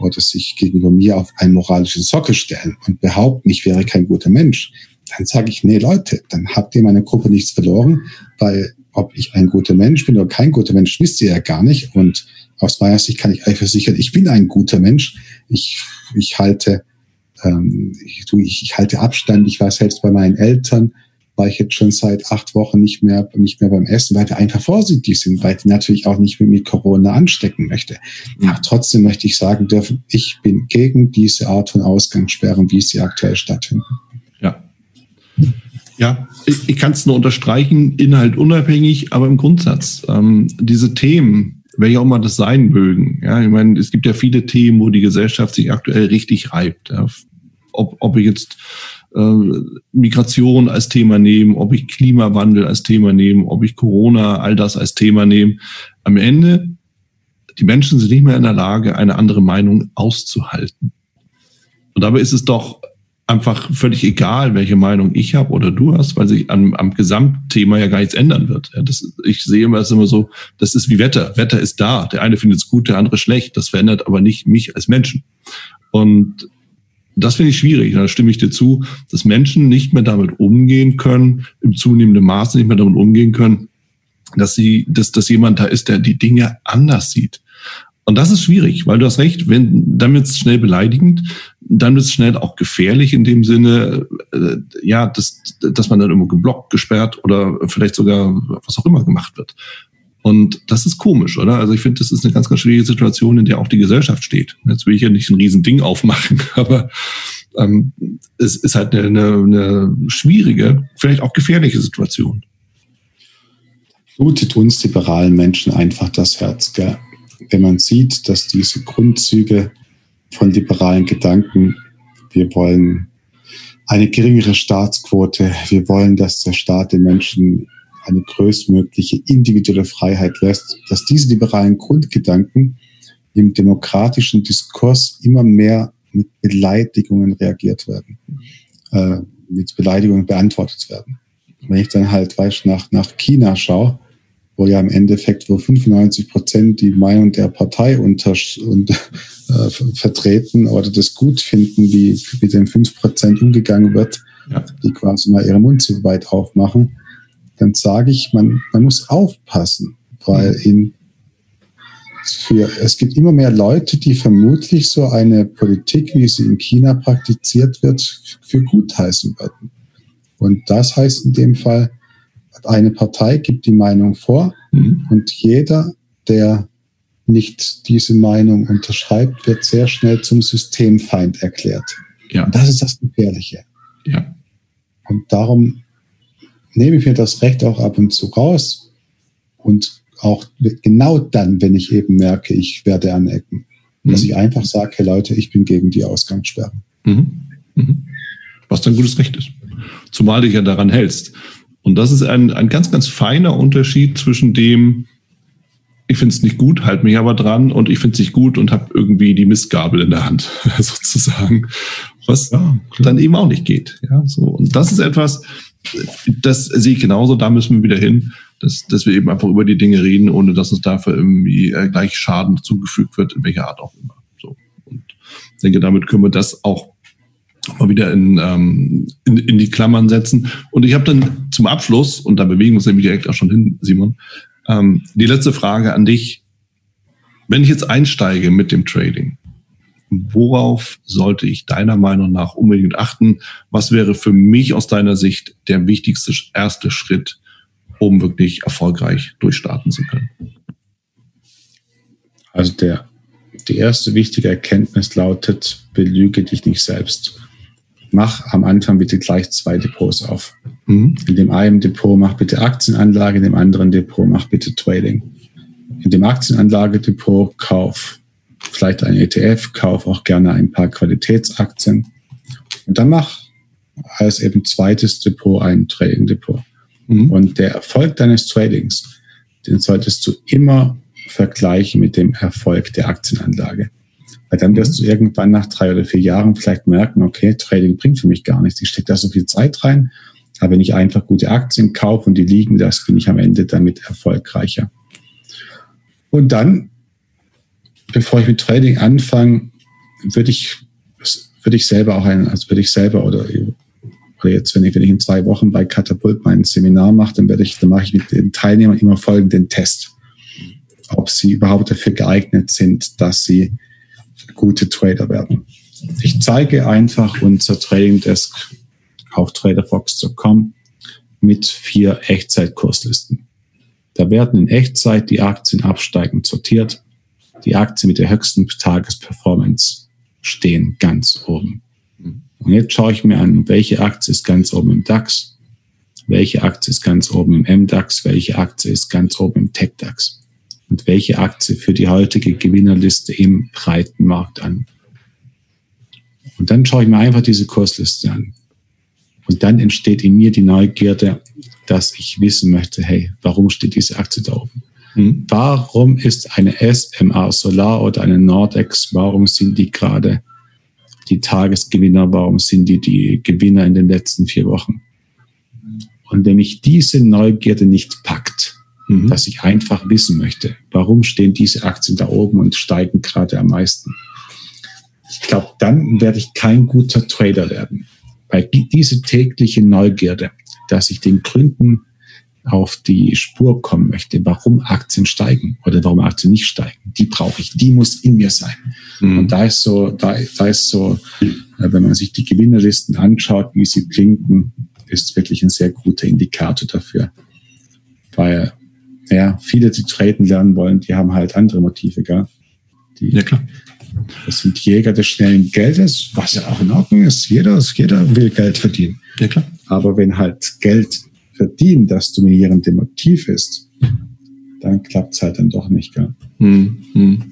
oder sich gegenüber mir auf einen moralischen Sockel stellen und behaupten, ich wäre kein guter Mensch, dann sage ich, nee Leute, dann habt ihr meiner Gruppe nichts verloren, weil ob ich ein guter Mensch bin oder kein guter Mensch, wisst ihr ja gar nicht. Und aus meiner Sicht kann ich euch versichern, ich bin ein guter Mensch. Ich, ich halte, ähm, ich, ich halte Abstand. Ich war selbst bei meinen Eltern, war ich jetzt schon seit acht Wochen nicht mehr, nicht mehr beim Essen, weil wir einfach vorsichtig sind, weil ich natürlich auch nicht mit, mit Corona anstecken möchte. Ja, trotzdem möchte ich sagen dürfen, ich bin gegen diese Art von Ausgangssperren, wie sie aktuell stattfinden. Ja. Ja, ich, ich kann es nur unterstreichen, Inhalt unabhängig, aber im Grundsatz. Ähm, diese Themen, welche auch mal das sein mögen. Ja, ich meine, es gibt ja viele Themen, wo die Gesellschaft sich aktuell richtig reibt. Ja. Ob, ob ich jetzt Migration als Thema nehme, ob ich Klimawandel als Thema nehme, ob ich Corona, all das als Thema nehme. Am Ende, die Menschen sind nicht mehr in der Lage, eine andere Meinung auszuhalten. Und dabei ist es doch einfach völlig egal, welche Meinung ich habe oder du hast, weil sich am, am Gesamtthema ja gar nichts ändern wird. Ja, das, ich sehe immer, das immer so, das ist wie Wetter. Wetter ist da. Der eine findet es gut, der andere schlecht. Das verändert aber nicht mich als Menschen. Und das finde ich schwierig. Da stimme ich dir zu, dass Menschen nicht mehr damit umgehen können, im zunehmenden Maße nicht mehr damit umgehen können, dass sie, dass, dass jemand da ist, der die Dinge anders sieht. Und das ist schwierig, weil du hast recht, wenn, dann wird es schnell beleidigend, dann wird es schnell auch gefährlich in dem Sinne, äh, ja, dass, dass man dann immer geblockt, gesperrt oder vielleicht sogar was auch immer gemacht wird. Und das ist komisch, oder? Also ich finde, das ist eine ganz, ganz schwierige Situation, in der auch die Gesellschaft steht. Jetzt will ich ja nicht ein Riesending aufmachen, aber ähm, es ist halt eine, eine, eine schwierige, vielleicht auch gefährliche Situation. Blutet uns liberalen Menschen einfach das Herz, gell? wenn man sieht, dass diese Grundzüge von liberalen Gedanken, wir wollen eine geringere Staatsquote, wir wollen, dass der Staat den Menschen eine größtmögliche individuelle Freiheit lässt, dass diese liberalen Grundgedanken im demokratischen Diskurs immer mehr mit Beleidigungen reagiert werden, äh, mit Beleidigungen beantwortet werden. Wenn ich dann halt, weißt, nach, nach China schaue, wo ja im Endeffekt wo 95 Prozent die Meinung der Partei unter, und, äh, vertreten oder das gut finden, wie mit den 5 Prozent umgegangen wird, ja. die quasi mal ihren Mund zu weit aufmachen, dann sage ich, man, man muss aufpassen, weil mhm. in für, es gibt immer mehr Leute, die vermutlich so eine Politik, wie sie in China praktiziert wird, für gut heißen würden. Und das heißt in dem Fall, eine Partei gibt die Meinung vor mhm. und jeder, der nicht diese Meinung unterschreibt, wird sehr schnell zum Systemfeind erklärt. Ja. Und das ist das Gefährliche. Ja. Und darum nehme ich mir das Recht auch ab und zu raus und auch genau dann, wenn ich eben merke, ich werde anecken, mhm. dass ich einfach sage, hey Leute, ich bin gegen die Ausgangssperren. Mhm. Mhm. Was dein gutes Recht ist. Zumal dich ja daran hältst. Und das ist ein, ein ganz, ganz feiner Unterschied zwischen dem, ich finde es nicht gut, halt mich aber dran und ich finde es nicht gut und habe irgendwie die Mistgabel in der Hand, sozusagen, was ja, dann eben auch nicht geht. Ja, so. Und das ist etwas, das sehe ich genauso, da müssen wir wieder hin, dass, dass wir eben einfach über die Dinge reden, ohne dass uns dafür irgendwie äh, gleich Schaden zugefügt wird, in welcher Art auch immer. So. Und ich denke, damit können wir das auch mal wieder in, ähm, in, in die Klammern setzen. Und ich habe dann zum Abschluss, und da bewegen wir uns nämlich direkt auch schon hin, Simon, ähm, die letzte Frage an dich. Wenn ich jetzt einsteige mit dem Trading, worauf sollte ich deiner Meinung nach unbedingt achten? Was wäre für mich aus deiner Sicht der wichtigste erste Schritt, um wirklich erfolgreich durchstarten zu können? Also der, die erste wichtige Erkenntnis lautet, belüge dich nicht selbst. Mach am Anfang bitte gleich zwei Depots auf. Mhm. In dem einen Depot mach bitte Aktienanlage, in dem anderen Depot mach bitte Trading. In dem Aktienanlagedepot kauf vielleicht ein ETF, kauf auch gerne ein paar Qualitätsaktien. Und dann mach als eben zweites Depot ein Trading Depot. Mhm. Und der Erfolg deines Tradings, den solltest du immer vergleichen mit dem Erfolg der Aktienanlage. Weil dann wirst du irgendwann nach drei oder vier Jahren vielleicht merken, okay, Trading bringt für mich gar nichts. Ich stecke da so viel Zeit rein. Aber wenn ich einfach gute Aktien kaufe und die liegen, das bin ich am Ende damit erfolgreicher. Und dann, bevor ich mit Trading anfange, würde ich, würde ich selber auch ein, also würde ich selber oder, oder jetzt, wenn ich, wenn ich in zwei Wochen bei Katapult mein Seminar mache, dann werde ich, dann mache ich mit den Teilnehmern immer folgenden Test. Ob sie überhaupt dafür geeignet sind, dass sie gute Trader werden. Ich zeige einfach unser Trading Desk auf traderfox.com mit vier Echtzeitkurslisten. Da werden in Echtzeit die Aktien absteigend sortiert. Die Aktien mit der höchsten Tagesperformance stehen ganz oben. Und jetzt schaue ich mir an, welche Aktie ist ganz oben im DAX, welche Aktie ist ganz oben im MDAX, welche Aktie ist ganz oben im TechDAX und welche Aktie für die heutige Gewinnerliste im breiten Markt an. Und dann schaue ich mir einfach diese Kursliste an. Und dann entsteht in mir die Neugierde, dass ich wissen möchte, hey, warum steht diese Aktie da oben? Mhm. Warum ist eine SMA Solar oder eine Nordex, warum sind die gerade die Tagesgewinner, warum sind die die Gewinner in den letzten vier Wochen? Und wenn mich diese Neugierde nicht packt, mhm. dass ich einfach wissen möchte, warum stehen diese Aktien da oben und steigen gerade am meisten, ich glaube, dann werde ich kein guter Trader werden. Weil diese tägliche Neugierde, dass ich den Gründen auf die Spur kommen möchte, warum Aktien steigen oder warum Aktien nicht steigen, die brauche ich, die muss in mir sein. Mhm. Und da ist so, da, da ist so, äh, wenn man sich die Gewinnerlisten anschaut, wie sie blinken, ist wirklich ein sehr guter Indikator dafür. Weil, ja, viele, die traden lernen wollen, die haben halt andere Motive, gell? Die, ja, klar. Das sind Jäger des schnellen Geldes, was ja auch in Ordnung ist. Jeder, jeder will Geld verdienen. Ja, klar. Aber wenn halt Geld verdienen das dominierende Motiv ist, dann klappt es halt dann doch nicht. Gell? Hm, hm.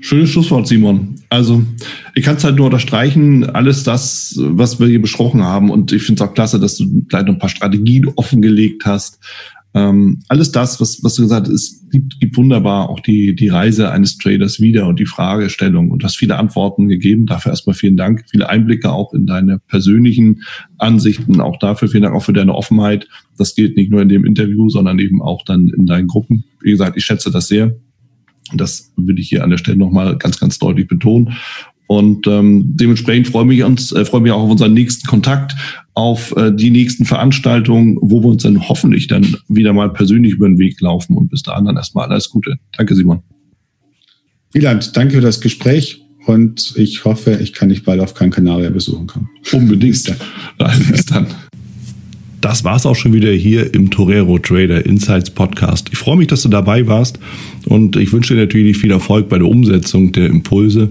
Schönes Schlusswort, Simon. Also, ich kann es halt nur unterstreichen, alles das, was wir hier besprochen haben. Und ich finde es auch klasse, dass du gleich noch ein paar Strategien offengelegt hast, ähm, alles das, was, was du gesagt hast, gibt, gibt wunderbar auch die, die Reise eines Traders wieder und die Fragestellung und hast viele Antworten gegeben. Dafür erstmal vielen Dank. Viele Einblicke auch in deine persönlichen Ansichten. Auch dafür vielen Dank auch für deine Offenheit. Das gilt nicht nur in dem Interview, sondern eben auch dann in deinen Gruppen. Wie gesagt, ich schätze das sehr. Das würde ich hier an der Stelle nochmal ganz, ganz deutlich betonen. Und ähm, dementsprechend freue mich uns, äh, freue mich auch auf unseren nächsten Kontakt, auf äh, die nächsten Veranstaltungen, wo wir uns dann hoffentlich dann wieder mal persönlich über den Weg laufen. Und bis dahin dann erstmal alles Gute. Danke, Simon. Wieland, danke für das Gespräch und ich hoffe, ich kann dich bald auf Gran Canaria besuchen kommen. Unbedingt. bis dann. bis dann. Das war's auch schon wieder hier im Torero Trader Insights Podcast. Ich freue mich, dass du dabei warst und ich wünsche dir natürlich viel Erfolg bei der Umsetzung der Impulse